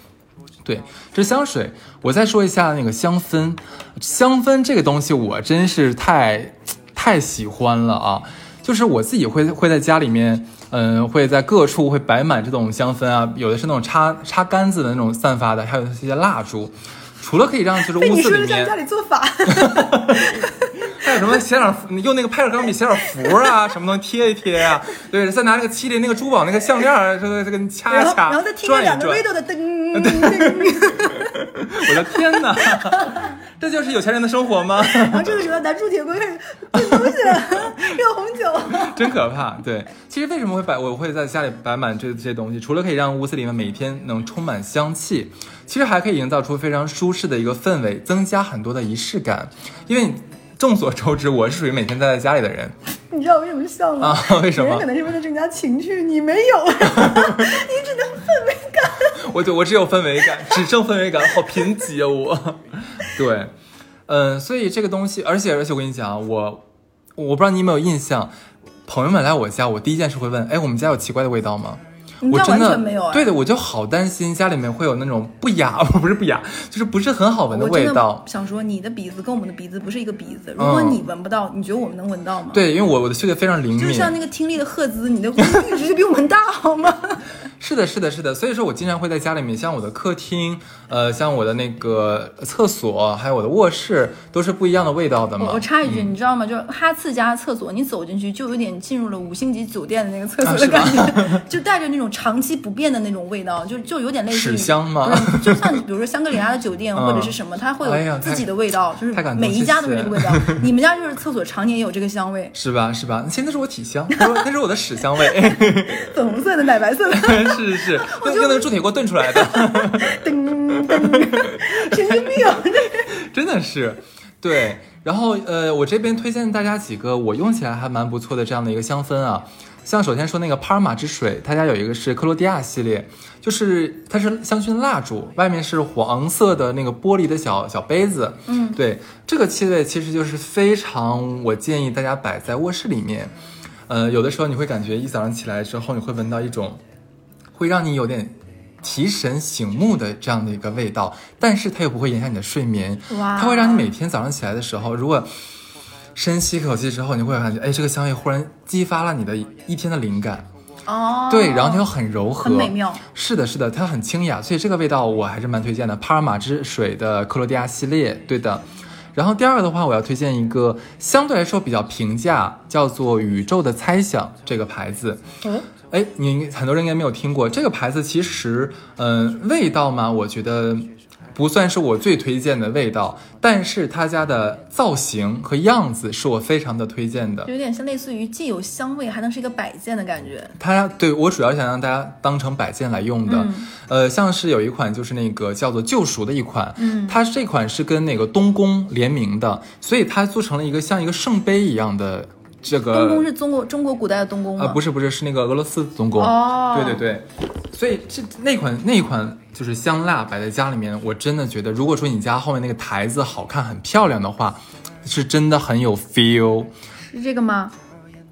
对，这是香水。我再说一下那个香氛，香氛这个东西我真是太太喜欢了啊！就是我自己会会在家里面，嗯、会在各处会摆满这种香氛啊，有的是那种插插杆子的那种散发的，还有一些蜡烛。除了可以让就是被屋子里面你家，里做法，<laughs> 还有什么写点用那个派尔钢笔写点符啊，什么东西贴一贴啊？<laughs> 对，再拿那个麒麟那个珠宝那个项链，这个这个掐一掐，然后再听着转一两个转。radio 的 <laughs> 噔噔，<laughs> 我的天哪，这就是有钱人的生活吗？然后这个时候拿铸铁锅开始炖东西了，热红酒。<laughs> 真可怕。对，其实为什么会摆，我会在家里摆满这这些东西，除了可以让屋子里面每天能充满香气，其实还可以营造出非常舒适的一个氛围，增加很多的仪式感。因为众所周知，我是属于每天待在家里的人 <laughs> 你知道我为什么笑吗？啊。<laughs> 为什么别人可？能是为了增加情趣，你没有，<laughs> 你只能氛围感。我就我只有氛围感，只剩氛围感，好贫瘠啊我。对，嗯，所以这个东西，而且而且我跟你讲啊，我我不知道你有没有印象，朋友们来我家，我第一件事会问，哎，我们家有奇怪的味道吗？我真的没有哎对的，我就好担心家里面会有那种不雅，<laughs> 不是不雅，就是不是很好闻的味道。想说，你的鼻子跟我们的鼻子不是一个鼻子。如果嗯你闻不到，你觉得我们能闻到吗？，对，因为我我的嗅觉非常灵敏，就是像那个听力的赫兹，你的听力值就比我们大，好吗？<laughs> 是的，是的，是的，所以说我经常会在家里面，像我的客厅，呃，像我的那个厕所，还有我的卧室，都是不一样的味道的嘛。我我插一句，你知道吗？就是哈次家厕所，你走进去就有点进入了五星级酒店的那个厕所的感觉，<laughs> 就带着那种长期不变的那种味道，就就有点类似于屎香吗就像比如说香格里拉的酒店嗯 <laughs> 或者是什么，它会有自己的味道，就是每一家都是这个味道。<laughs> 你们家就是厕所常年有这个香味，是吧？是吧？现在是我体香，那是我那是我的屎香味，<laughs> 粉红色的、奶白色的，是是是，用用那个铸铁锅炖出来的，噔噔，神经病。真的是，对。然后呃，我这边推荐大家几个我用起来还蛮不错的这样的一个香氛啊。像首先说那个帕尔玛之水，他家有一个是克罗地亚系列，就是它是香薰蜡烛，外面是黄色的那个玻璃的小小杯子。嗯，对，这个气味其实就是非常，我建议大家摆在卧室里面。呃，有的时候你会感觉一早上起来之后，你会闻到一种会让你有点提神醒目的这样的一个味道，但是它又不会影响你的睡眠。哇它会让你每天早上起来的时候，如果深吸一口气之后，你会感觉，哎，这个香味忽然激发了你的一天的灵感。哦，对，然后它又很柔和，很美妙。是的，是的，它很清雅，所以这个味道我还是蛮推荐的。帕尔玛之水的克罗地亚系列，对的。然后第二个的话，我要推荐一个相对来说比较平价，叫做宇宙的猜想这个牌子。嗯，哎，你很多人应该没有听过这个牌子。其实，嗯、味道嘛，我觉得不算是我最推荐的味道，但是他家的造型和样子是我非常的推荐的。有点像类似于既有香味，还能是一个摆件的感觉。它对我主要想让大家当成摆件来用的，嗯呃，像是有一款就是那个叫做救赎的一款，嗯它这款是跟那个东宫联名的，所以它做成了一个像一个圣杯一样的这个。东宫是中国中国古代的东宫吗？啊、不是不是，是那个俄罗斯东宫。哦对对对，所以这那款那一款就是香蜡摆在家里面，我真的觉得，如果说你家后面那个台子好看很漂亮的话，是真的很有 feel 是这个吗？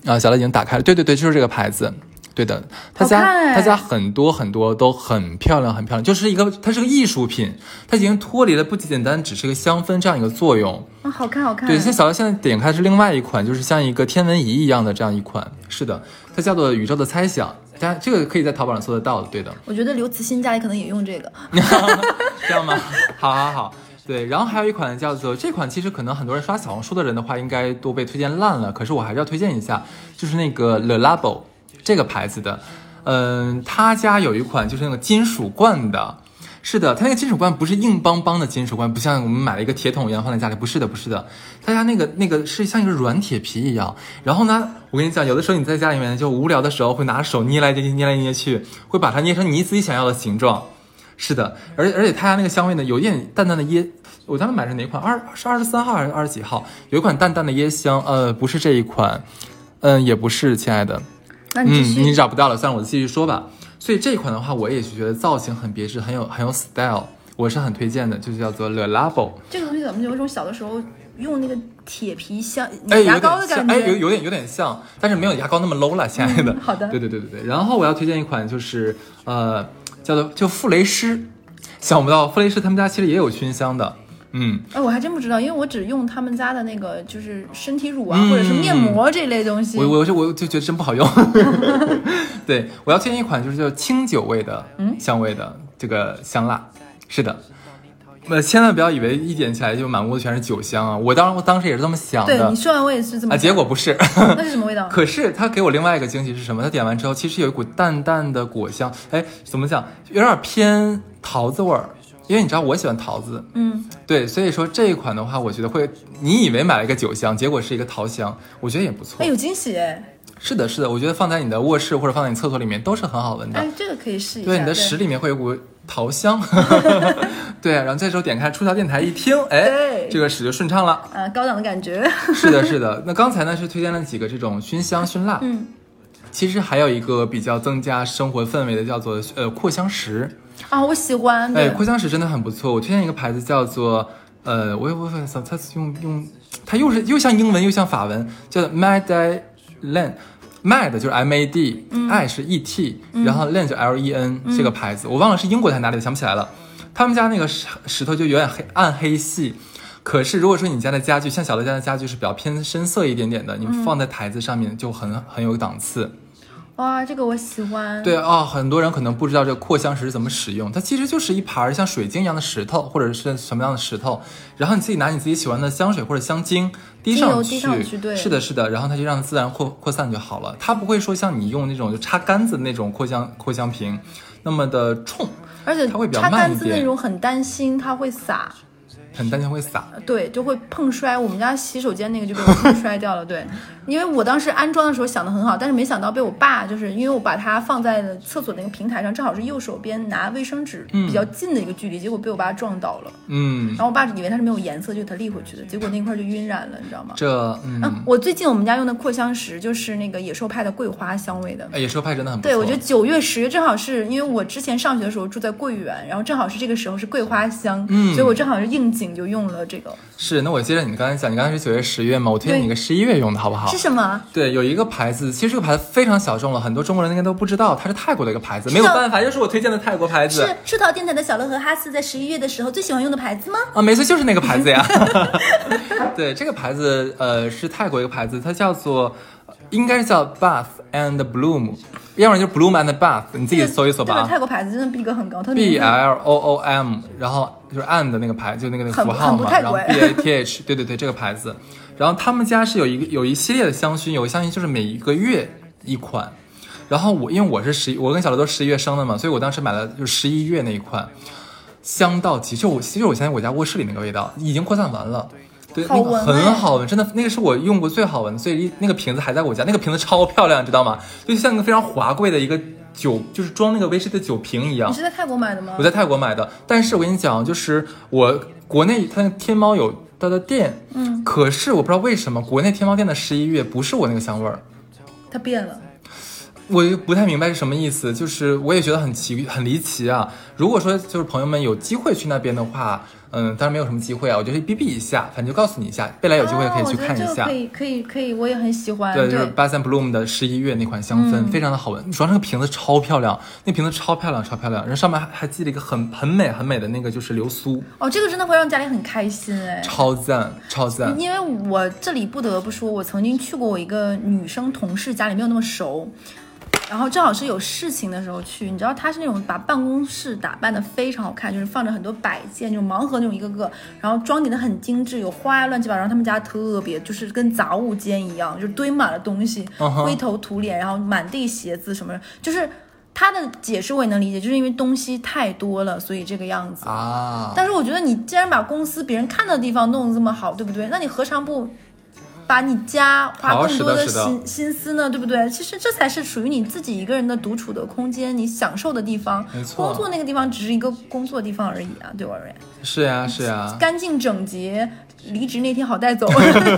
啊。小乐已经打开了，对对对，就是这个牌子。对的，他家、他家很多很多都很漂亮，很漂亮，就是一个它是个艺术品，它已经脱离了不简单只是个香氛这样一个作用。啊，好看好看。对，现在小乐现在点开是另外一款，就是像一个天文仪一样的这样一款，是的，它叫做宇宙的猜想，大家这个可以在淘宝上搜得到的，对的，我觉得刘慈欣家里可能也用这个。<laughs> 这样吗？好好好，对，然后还有一款叫做这款，其实可能很多人刷小红书的人的话，应该都被推荐烂了，可是我还是要推荐一下，就是那个 Le Labo 这个牌子的，嗯，他家有一款就是那个金属罐的。是的，它那个金属罐不是硬邦邦的金属罐，不像我们买了一个铁桶一样放在家里，不是的，不是的，他家那个那个是像一个软铁皮一样。然后呢，我跟你讲，有的时候你在家里面就无聊的时候，会拿手捏来捏捏来捏去，会把它捏成你自己想要的形状。是的，而而且他家那个香味呢，有一点淡淡的椰，我当时买是哪款？二是二十三号还是二十几号？有一款淡淡的椰香，呃，不是这一款，嗯，也不是，亲爱的，那你继续。你找不到了，算了，我继续说吧。所以这一款的话，我也是觉得造型很别致，很有很有 style，我是很推荐的，就是叫做 Le Labo。这个东西怎么有一种小的时候用那个铁皮香哎，牙膏的感觉？点，哎，有有点有点像，但是没有牙膏那么 low 了，亲爱的。嗯好的对对对对对。然后我要推荐一款，就是呃，叫做就傅雷诗，想不到傅雷诗他们家其实也有熏香的，嗯，哎，我还真不知道，因为我只用他们家的那个就是身体乳啊，嗯或者是面膜这类东西。我我就我就觉得真不好用。<laughs> 对，我要推荐一款就是叫清酒味的，嗯香味的这个香蜡，是的。呃，千万不要以为一点起来就满屋子全是酒香啊！我当我当时也是这么想的对你说完我也是这么啊，结果不是。<laughs> 那是什么味道？<laughs> 可是他给我另外一个惊喜是什么？他点完之后，其实有一股淡淡的果香，哎，怎么讲？有点偏桃子味儿，因为你知道我喜欢桃子，嗯，对，所以说这一款的话，我觉得会，你以为买了一个酒香，结果是一个桃香，我觉得也不错哎，。有惊喜哎！是的，是的，我觉得放在你的卧室或者放在你厕所里面都是很好闻的。哎，这个可以试一下。对，你的屎里面会有股桃香。对，<laughs> 然后这时候点开出逃电台一听，哎，这个屎就顺畅了。啊，高档的感觉。是的，是的。<laughs> 那刚才呢是推荐了几个这种熏香熏蜡，嗯，其实还有一个比较增加生活氛围的，叫做呃扩香石。啊，我喜欢。哎，对扩香石真的很不错。我推荐一个牌子叫做呃，我也不会它它用用，它又是又像英文又像法文，叫 Madeleine。，Mad 就是 M A D，I 是 E T，然后 Len 就 L E N 这个牌子，我忘了是英国还是哪里的，想不起来了。他们家那个石石头就有点黑暗黑系。可是，如果说你家的家具像小乐家的家具是比较偏深色一点点的，你放在台子上面就很很有档次。哇，这个我喜欢。对啊、很多人可能不知道这个扩香石是怎么使用，它其实就是一盘儿像水晶一样的石头，或者是什么样的石头，然后你自己拿你自己喜欢的香水或者香精滴上去，滴上去对是的，是的，然后它就让它自然扩扩散就好了，它不会说像你用那种就插杆子那种扩香扩香瓶那么的冲，而且它会比较插慢一点杆子那种很担心它会洒，很担心会洒。对，就会碰摔。我们家洗手间那个就被我碰摔掉了。对，<laughs> 因为我当时安装的时候想的很好，但是没想到被我爸，就是因为我把它放在了厕所那个平台上，正好是右手边拿卫生纸比较近的一个距离，结果被我爸撞倒了。嗯，然后我爸以为它是没有颜色，就给它立回去的，结果那块就晕染了，你知道吗？这嗯，嗯，我最近我们家用的扩香石就是那个野兽派的桂花香味的。哎，野兽派真的很不错。对，我觉得九月、十月正好是因为我之前上学的时候住在桂园，然后正好是这个时候是桂花香，嗯所以我正好是应景就用了这个。是。那我接着你刚才讲，你刚才是九月、十月嘛，我推荐你一个十一月用的好不好是？什么？对，有一个牌子，其实这个牌子非常小众了，很多中国人应该都不知道，它是泰国的一个牌子，没有办法，又是我推荐的泰国牌子是出逃电台的小乐和哈斯在十一月的时候最喜欢用的牌子吗？啊，没错，就是那个牌子呀。<laughs> 对，这个牌子呃是泰国一个牌子，它叫做应该是叫 Bath and Bloom，要不然就是 Bloom and Bath，你自己搜一搜对吧？吧。泰国牌子真的逼格很高，它的 B L O O M，然后就是 and 的那个牌，就那个那个符号嘛，然后 B A T H，<laughs> 对对对，这个牌子。然后他们家是有一个有一系列的香薰，有个香薰就是每一个月一款。然后我因为我是十一，我跟小刘都十一月生的嘛，所以我当时买了就是十一月那一款，香到极，就我其实我现在我家卧室里那个味道已经扩散完了。对，那个很好闻，真的，那个是我用过最好闻的，所以那个瓶子还在我家，那个瓶子超漂亮，你知道吗？就像一个非常华贵的一个酒，就是装那个威士忌的酒瓶一样你。是在泰国买的吗？我在泰国买的，但是我跟你讲，就是我国内它那天猫有它的店，嗯，可是我不知道为什么国内天猫店的十一月不是我那个香味儿，它变了。我就不太明白是什么意思，就是我也觉得很奇很离奇啊。如果说就是朋友们有机会去那边的话，嗯，当然没有什么机会啊，我就可以逼逼一下，反正就告诉你一下，未来有机会可以去看一下。可以，可以，可以，我也很喜欢。对，对，就是 Bath and Bloom 的十一月那款香氛，嗯非常的好闻。主要那个瓶子超漂亮，那瓶子超漂亮，超漂亮。然后上面还还系了一个很很美很美的那个就是流苏，哦，这个真的会让家里很开心哎。超赞超赞。因为我这里不得不说，我曾经去过我一个女生同事家里，没有那么熟，然后正好是有事情的时候去。你知道他是那种把办公室打扮的非常好看，就是放着很多摆件，就盲盒那种一个个，然后装点的很精致，有花呀乱七八糟。然后他们家特别就是跟杂物间一样，就是堆满了东西，灰头土脸，然后满地鞋子什么的，就是。他的解释我也能理解，就是因为东西太多了，所以这个样子。啊，但是我觉得你既然把公司别人看到的地方弄得这么好，对不对？那你何尝不把你家花更多是的心心思呢？对不对？其实这才是属于你自己一个人的独处的空间，你享受的地方。没错工作那个地方只是一个工作地方而已啊，对我而言，是呀是呀，干净整洁，离职那天好带走，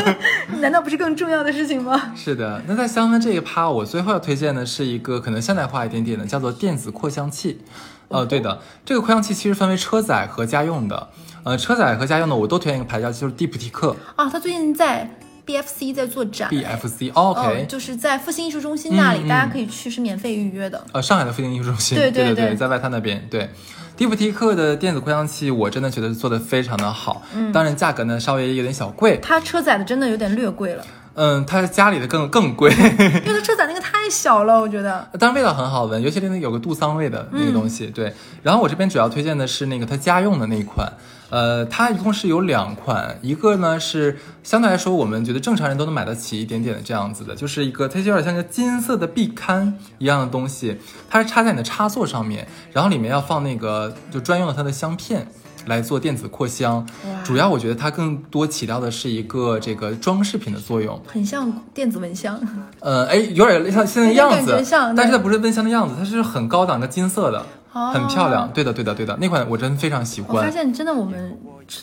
<laughs> 难道不是更重要的事情吗？是的。那在香氛这一趴，我最后要推荐的是一个可能现代化一点点的，叫做电子扩香器。呃，对的，这个扩香器其实分为车载和家用的。呃，车载和家用的我都推荐一个牌叫就是蒂普提克啊，它最近在 BFC 在做展。BFC、哦、OK，、嗯，就是在复兴艺术中心那里，大家可以去，是免费预约的。呃，上海的复兴艺术中心，对对对对在外滩那边。对，蒂芙提克的电子扩香器，我真的觉得做的非常的好。嗯，当然价格呢稍微有点小贵。它车载的真的有点略贵了，嗯，它家里的更更贵，因为它车载那个太小了，我觉得。但是味道很好闻，尤其是那个有个杜桑味的那个东西。对，然后我这边主要推荐的是那个它家用的那一款。呃，它一共是有两款，一个呢是相对来说我们觉得正常人都能买得起一点点的这样子的，就是一个它就有点像个金色的壁龛一样的东西，它是插在你的插座上面，然后里面要放那个就专用的它的香片。来做电子扩香，主要我觉得它更多起到的是一个这个装饰品的作用。很像电子蚊香，呃，哎，有点像现在的样子但是它不是蚊香的样子，它是很高档的金色的，哦很漂亮。对的，对的，对的，那款我真非常喜欢我发。现真的我们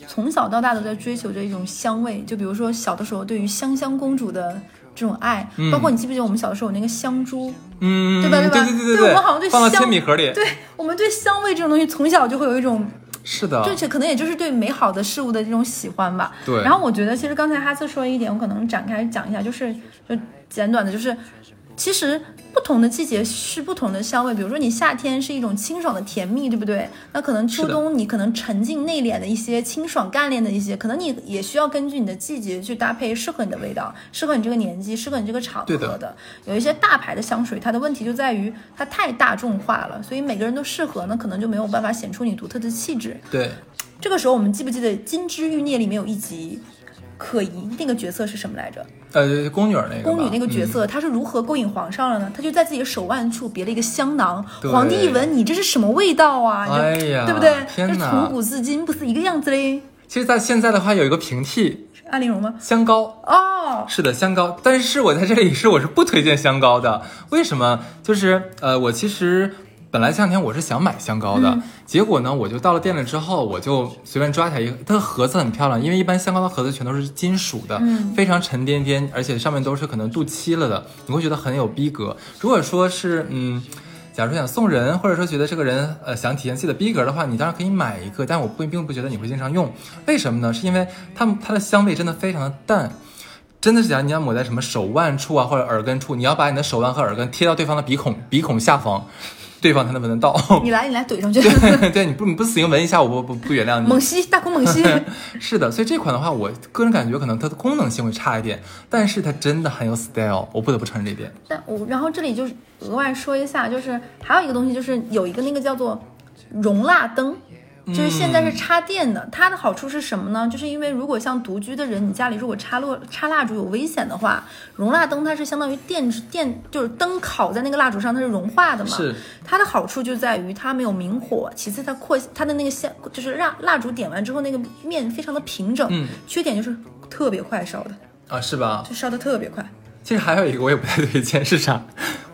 从小到大都在追求着一种香味，就比如说小的时候对于香香公主的这种爱，包括你记不记得我们小的时候有那个香珠，嗯，对吧？吧？对对对对我们好像对放到香铅笔盒里。对我们对香味这种东西从小就会有一种是的，这且可能也就是对美好的事物的这种喜欢吧。对然后我觉得，其实刚才哈斯说了一点，我可能展开讲一下，就是就简短的，就是其实不同的季节是不同的香味，比如说你夏天是一种清爽的甜蜜，对不对？那可能秋冬你可能沉静内敛的一些清爽干练的一些，可能你也需要根据你的季节去搭配适合你的味道，适合你这个年纪，适合你这个场合的的。有一些大牌的香水，它的问题就在于它太大众化了，所以每个人都适合那，可能就没有办法显出你独特的气质。对，这个时候我们记不记得《金枝欲孽》里面有一集？可疑那个角色是什么来着？呃，宫女那个，宫女那个角嗯色，她是如何勾引皇上了呢？她就在自己的手腕处别了一个香囊，皇帝一闻，你这是什么味道啊？哎呀对不对？这天哪从古至今不是一个样子嘞？其实，在现在的话，有一个平替安陵容吗？香膏，哦，是的，香膏。但是我在这里是我是不推荐香膏的，为什么？就是呃，我其实本来这两天我是想买香膏的，结果呢，我就到了店里之后，我就随便抓起来一个，它的盒子很漂亮，因为一般香膏的盒子全都是金属的，非常沉甸甸，而且上面都是可能镀漆了的，你会觉得很有逼格。如果说是嗯。假如说想送人，或者说觉得这个人呃想体现自己的逼格的话，你当然可以买一个，但我不并不觉得你会经常用，为什么呢？是因为它它的香味真的非常的淡，真的是讲你要抹在什么手腕处啊或者耳根处，你要把你的手腕和耳根贴到对方的鼻孔鼻孔下方，对方才能闻得到。你来，你来怼上去，对，<laughs> 你不你不死硬闻一下，我不不不原谅你。猛吸，大口猛吸。<laughs> 是的，所以这款的话，我个人感觉可能它的功能性会差一点，但是它真的很有 style，我不得不承认这一点。但我然后这里就是额外说一下，就是还有一个东西，就是有一个那个叫做容蜡灯。就是现在是插电的，它的好处是什么呢？就是因为如果像独居的人，你家里如果插落插蜡烛有危险的话，容蜡灯它是相当于电电，就是灯烤在那个蜡烛上，它是融化的嘛。是它的好处就在于它没有明火，其次它扩它的那个线，就是蜡蜡烛点完之后那个面非常的平整。嗯，缺点就是特别快烧的，啊，是吧？就烧的特别快。其实还有一个我也不太推荐，是啥？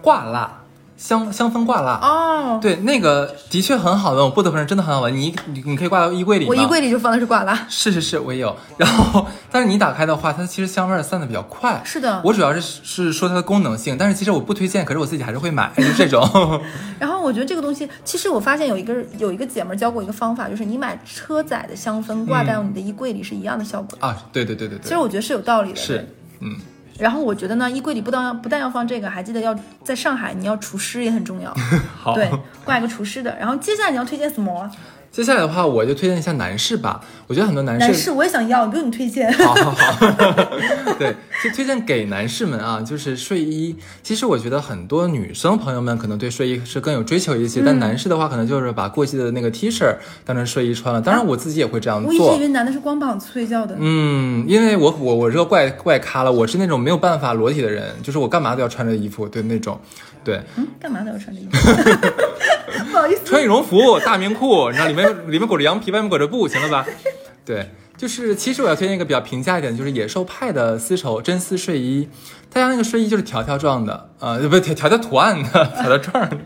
挂蜡，香香氛挂蜡。哦，对，那个的确很好闻，我不得不承认，真的很好闻。你你你可以挂到衣柜里吗？我衣柜里就放的是挂蜡。是是是，我也有。然后，但是你打开的话，它其实香味儿散的比较快。是的我主要是是说它的功能性，但是其实我不推荐，可是我自己还是会买，就是这种。<laughs> 然后我觉得这个东西，其实我发现有一个有一个姐们儿教过一个方法，就是你买车载的香氛挂在你的衣柜里是一样的效果。啊，对对对对对，其实我觉得是有道理的。是，嗯，然后我觉得呢，衣柜里不但要不但要放这个，还记得要在上海你要除湿也很重要。<laughs> 好。对，挂一个除湿的。然后接下来你要推荐什么？接下来的话，我就推荐一下男士吧。我觉得很多男士，男士我也想要，不用你推荐。好好好，<laughs> 对，就推荐给男士们啊，就是睡衣。其实我觉得很多女生朋友们可能对睡衣是更有追求一些，嗯但男士的话，可能就是把过季的那个 T 恤当成睡衣穿了。当然，我自己也会这样做我一直以。为男的是光膀子睡觉的。嗯，因为我我我这个怪怪咖了，我是那种没有办法裸体的人，就是我干嘛都要穿着衣服，对那种，对，嗯，干嘛都要穿着衣服？<laughs> <laughs> 不好意思。穿羽绒服、大棉裤，然后里面里面裹着羊皮，外面裹着布，行了吧？对，就是其实我要推荐一个比较平价一点，就是野兽派的丝绸真丝睡衣，它家那个睡衣就是条条状的，呃，不条条条图案的，条条状的，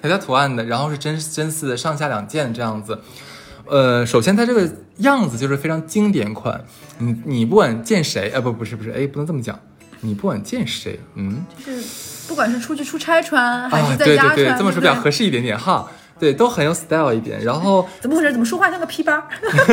条条图案的，然后是真真丝的，上下两件这样子。呃，首先它这个样子就是非常经典款，你你不管见谁，呃，不不是不是，哎，不能这么讲，你不管见谁，嗯，就是不管是出去出差穿，还啊，是在家穿，对对对，这么说比较合适一点点哈。对，都很有 style 一点，然后怎么回事？怎么说话像个皮包？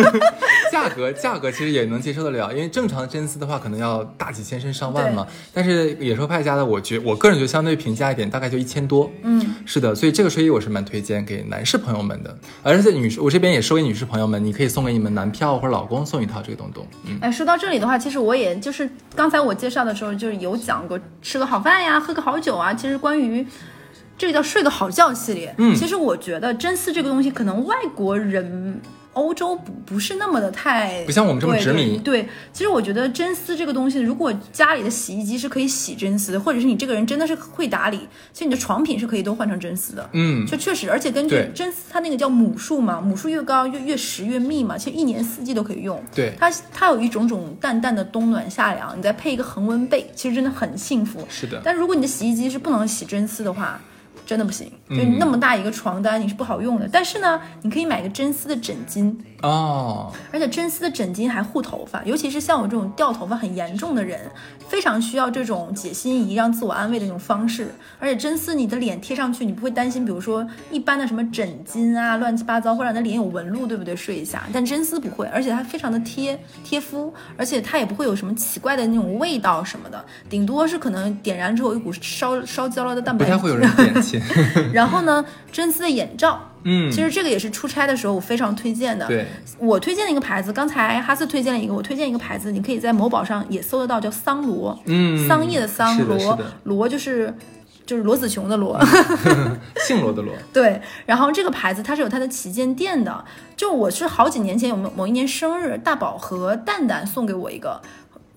<laughs> 价格价格其实也能接受得了，因为正常真丝的话可能要大几千甚至上万嘛，但是野兽派家的，我觉我个人觉得相对平价一点，大概就一千多。嗯，是的，所以这个睡衣我是蛮推荐给男士朋友们的，而且女士我这边也收给女士朋友们，你可以送给你们男票或者老公送一套这个东东。嗯，哎，说到这里的话，其实我也就是刚才我介绍的时候，就是有讲过吃个好饭呀，喝个好酒啊。其实关于这个叫睡个好觉系列，嗯其实我觉得真丝这个东西，可能外国人。欧洲不不是那么的太不像我们这么对执迷对对，其实我觉得真丝这个东西，如果家里的洗衣机是可以洗真丝，或者是你这个人真的是会打理，其实你的床品是可以都换成真丝的。嗯就确实，而且根据真丝，它那个叫母数嘛，母数越高越越实越密嘛，其实一年四季都可以用。对它它有一种种淡淡的冬暖夏凉，你再配一个恒温被，其实真的很幸福。是的但如果你的洗衣机是不能洗真丝的话，真的不行，就嗯那么大一个床单你是不好用的。但是呢，你可以买个真丝的枕巾，哦，而且真丝的枕巾还护头发，尤其是像我这种掉头发很严重的人，非常需要这种解心仪让自我安慰的那种方式。而且真丝你的脸贴上去，你不会担心，比如说一般的什么枕巾啊乱七八糟会让你的脸有纹路，对不对？睡一下，但真丝不会，而且它非常的贴贴肤，而且它也不会有什么奇怪的那种味道什么的，顶多是可能点燃之后有一股烧烧焦了的蛋白质。不太会有人点钱。<laughs> 然后呢，真丝的眼罩。嗯，其实这个也是出差的时候我非常推荐的。对，我推荐的一个牌子，刚才哈斯推荐了一个，我推荐一个牌子，你可以在某宝上也搜得到，叫桑罗。嗯桑叶的桑，罗罗就是就是罗子雄的罗。<laughs> 姓罗的罗。<laughs> 对，然后这个牌子它是有它的旗舰店的，就我是好几年前有某某一年生日，大宝和蛋蛋送给我一个。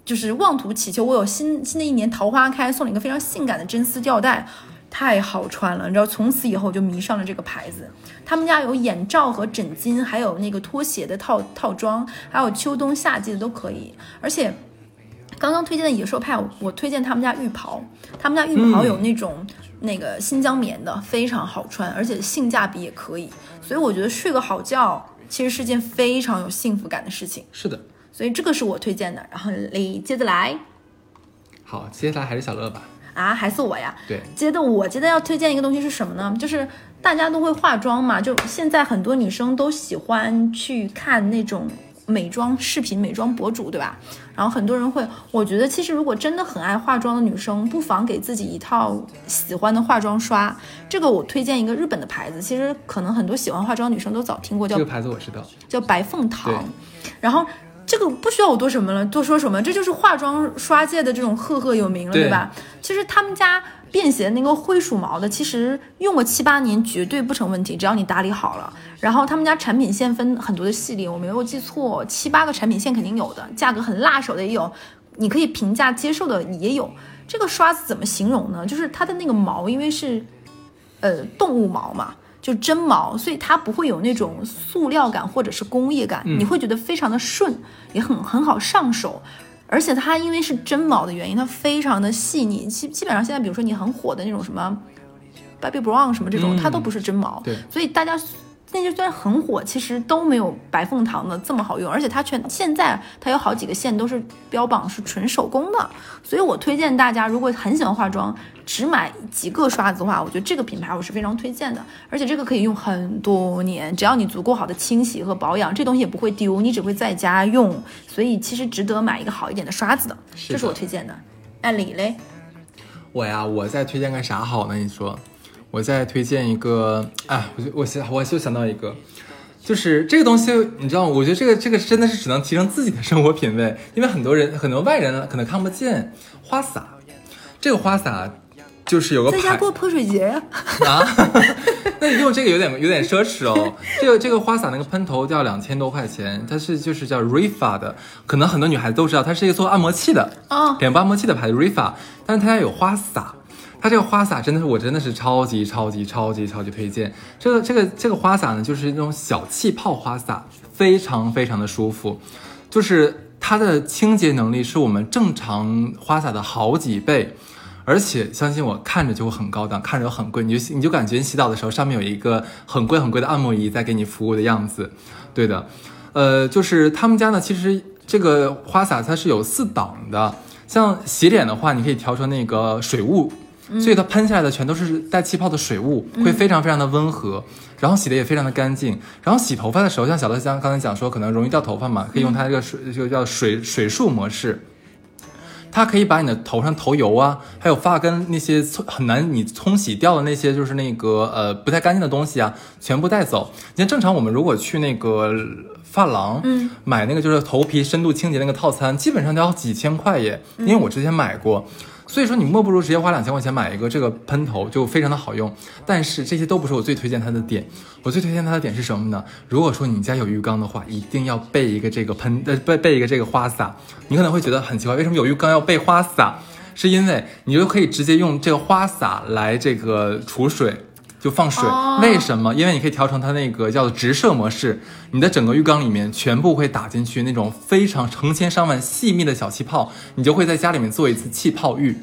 就是妄图祈求我有新新的一年桃花开，送了一个非常性感的真丝吊带，太好穿了。你知道，从此以后我就迷上了这个牌子。他们家有眼罩和枕巾，还有那个拖鞋的套套装，还有秋冬夏季的都可以。而且刚刚推荐的野兽派，我我推荐他们家浴袍，他们家浴袍有那种、那个新疆棉的，非常好穿，而且性价比也可以。所以我觉得睡个好觉其实是件非常有幸福感的事情。是的。所以这个是我推荐的。然后你接着来好，接下来还是小乐吧。啊，还是我呀？对，接着我接着要推荐一个东西是什么呢？就是大家都会化妆嘛，就现在很多女生都喜欢去看那种美妆视频、美妆博主，对吧？然后很多人会，我觉得其实如果真的很爱化妆的女生，不妨给自己一套喜欢的化妆刷。这个我推荐一个日本的牌子，其实可能很多喜欢化妆女生都早听过，叫这个牌子我知道。叫白凤堂。然后这个不需要我多什么了，多说什么，这就是化妆刷界的这种赫赫有名了，对对吧？其实他们家便携那个灰鼠毛的，其实用个七八年绝对不成问题，只要你打理好了。然后他们家产品线分很多的系列，我没有记错，七八个产品线肯定有的，价格很辣手的也有，你可以平价接受的也有。这个刷子怎么形容呢？就是它的那个毛，因为是呃动物毛嘛，就真毛，所以它不会有那种塑料感或者是工业感，你会觉得非常的顺，也很很好上手。而且它因为是真毛的原因，它非常的细腻。基基本上现在比如说你很火的那种什么 Baby Brown 什么这种，嗯它都不是真毛。所以大家那些虽然很火，其实都没有白凤堂的这么好用，而且它全现在它有好几个线都是标榜是纯手工的，所以我推荐大家如果很喜欢化妆，只买几个刷子的话，我觉得这个品牌我是非常推荐的，而且这个可以用很多年，只要你足够好的清洗和保养，这东西也不会丢，你只会在家用，所以其实值得买一个好一点的刷子的，是的这是我推荐的。哎，李嘞，我呀，我再推荐个啥好呢？你说，我再推荐一个，啊，我就我想我就想到一个，就是这个东西，你知道吗？我觉得这个这个真的是只能提升自己的生活品味，因为很多人很多外人可能看不见花洒，这个花洒就是有个牌在家过泼水节呀、啊，<laughs> <laughs> 那你用这个有点有点奢侈哦。这个这个花洒那个喷头要两千多块钱，它是就是叫 Rifa 的，可能很多女孩子都知道，它是一个做按摩器的，哦脸部按摩器的牌子 Rifa，但是它家有花洒。它这个花洒真的是我真的是超级超级超级超级推荐。这个这个这个花洒呢，就是那种小气泡花洒，非常非常的舒服，就是它的清洁能力是我们正常花洒的好几倍。而且相信我，看着就会很高档，看着就很贵，你就你就感觉洗澡的时候上面有一个很贵很贵的按摩仪在给你服务的样子。对的，呃，就是他们家呢，其实这个花洒它是有四档的，像洗脸的话，你可以调成那个水雾。所以它喷下来的全都是带气泡的水雾，会非常非常的温和，然后洗的也非常的干净。然后洗头发的时候，像小乐香刚才讲说，可能容易掉头发嘛，可以用它这个水，就叫水水束模式。它可以把你的头上头油啊，还有发根那些冲很难你冲洗掉的那些就是那个呃不太干净的东西啊，全部带走。你看正常我们如果去那个发廊，嗯，买那个就是头皮深度清洁那个套餐，基本上都要几千块耶，因为我之前买过。所以说你莫不如直接花两千块钱买一个这个喷头，就非常的好用。但是这些都不是我最推荐它的点，我最推荐它的点是什么呢？如果说你家有浴缸的话，一定要备一个这个喷呃备备一个这个花洒。你可能会觉得很奇怪，为什么有浴缸要备花洒？是因为你就可以直接用这个花洒来这个储水。就放水，哦为什么？因为你可以调成它那个叫做直射模式，你的整个浴缸里面全部会打进去那种非常成千上万细密的小气泡，你就会在家里面做一次气泡浴。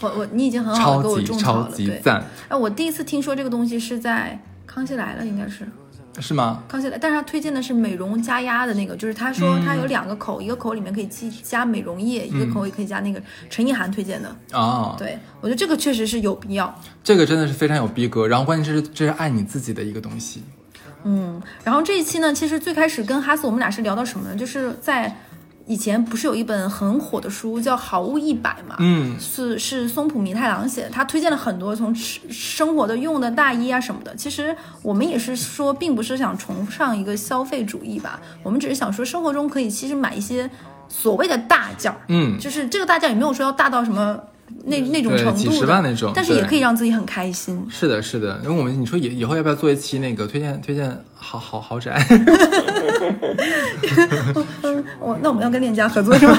我我你已经很好的给我超级超。级赞，哎，我第一次听说这个东西是在《康熙来了》，应该是。是吗？康熙来，但是他推荐的是美容加压的那个，就是他说他有两个口，一个口里面可以加加美容液，一个口也可以加那个陈意涵推荐的。哦，对我觉得这个确实是有必要。这个真的是非常有逼格，然后关键是这是爱你自己的一个东西。嗯，然后这一期呢，其实最开始跟哈斯我们俩是聊到什么呢？就是在以前不是有一本很火的书叫《好物一百》嘛，嗯是是松浦弥太郎写的，他推荐了很多从吃生活的用的大衣啊什么的。其实我们也是说，并不是想崇尚一个消费主义吧，我们只是想说，生活中可以其实买一些所谓的大件儿，嗯，就是这个大件也没有说要大到什么那那种程度，几十万那种但是也可以让自己很开心。是的，是的。因为我们你说以以后要不要做一期那个推荐推荐豪豪豪宅？<laughs> 哦，那我们要跟链家合作是吗？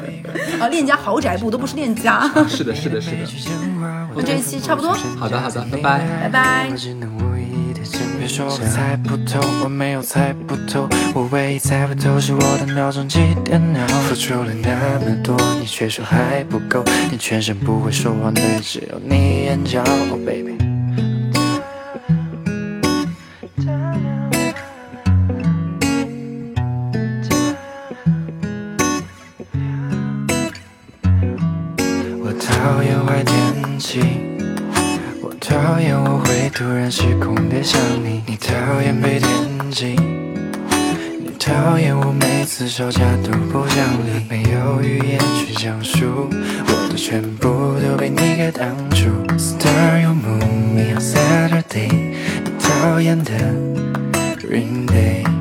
<laughs> 啊，链家豪宅部都不是链家。是的，是的，是的。<laughs> 那这一期差不多，好的，好的，拜拜。拜拜我。只能无意的先别说我猜不透，我没有猜不透，我唯一猜不透是我的闹钟几点闹。付出了那么多，你却说还不够，你全身不会说谎的只有你眼角，Oh baby。时空的想你，你讨厌被惦记，你讨厌我每次吵架都不讲理，没有语言去讲述，我的全部都被你给挡住。Star you move me on Saturday，你讨厌的 Green Day。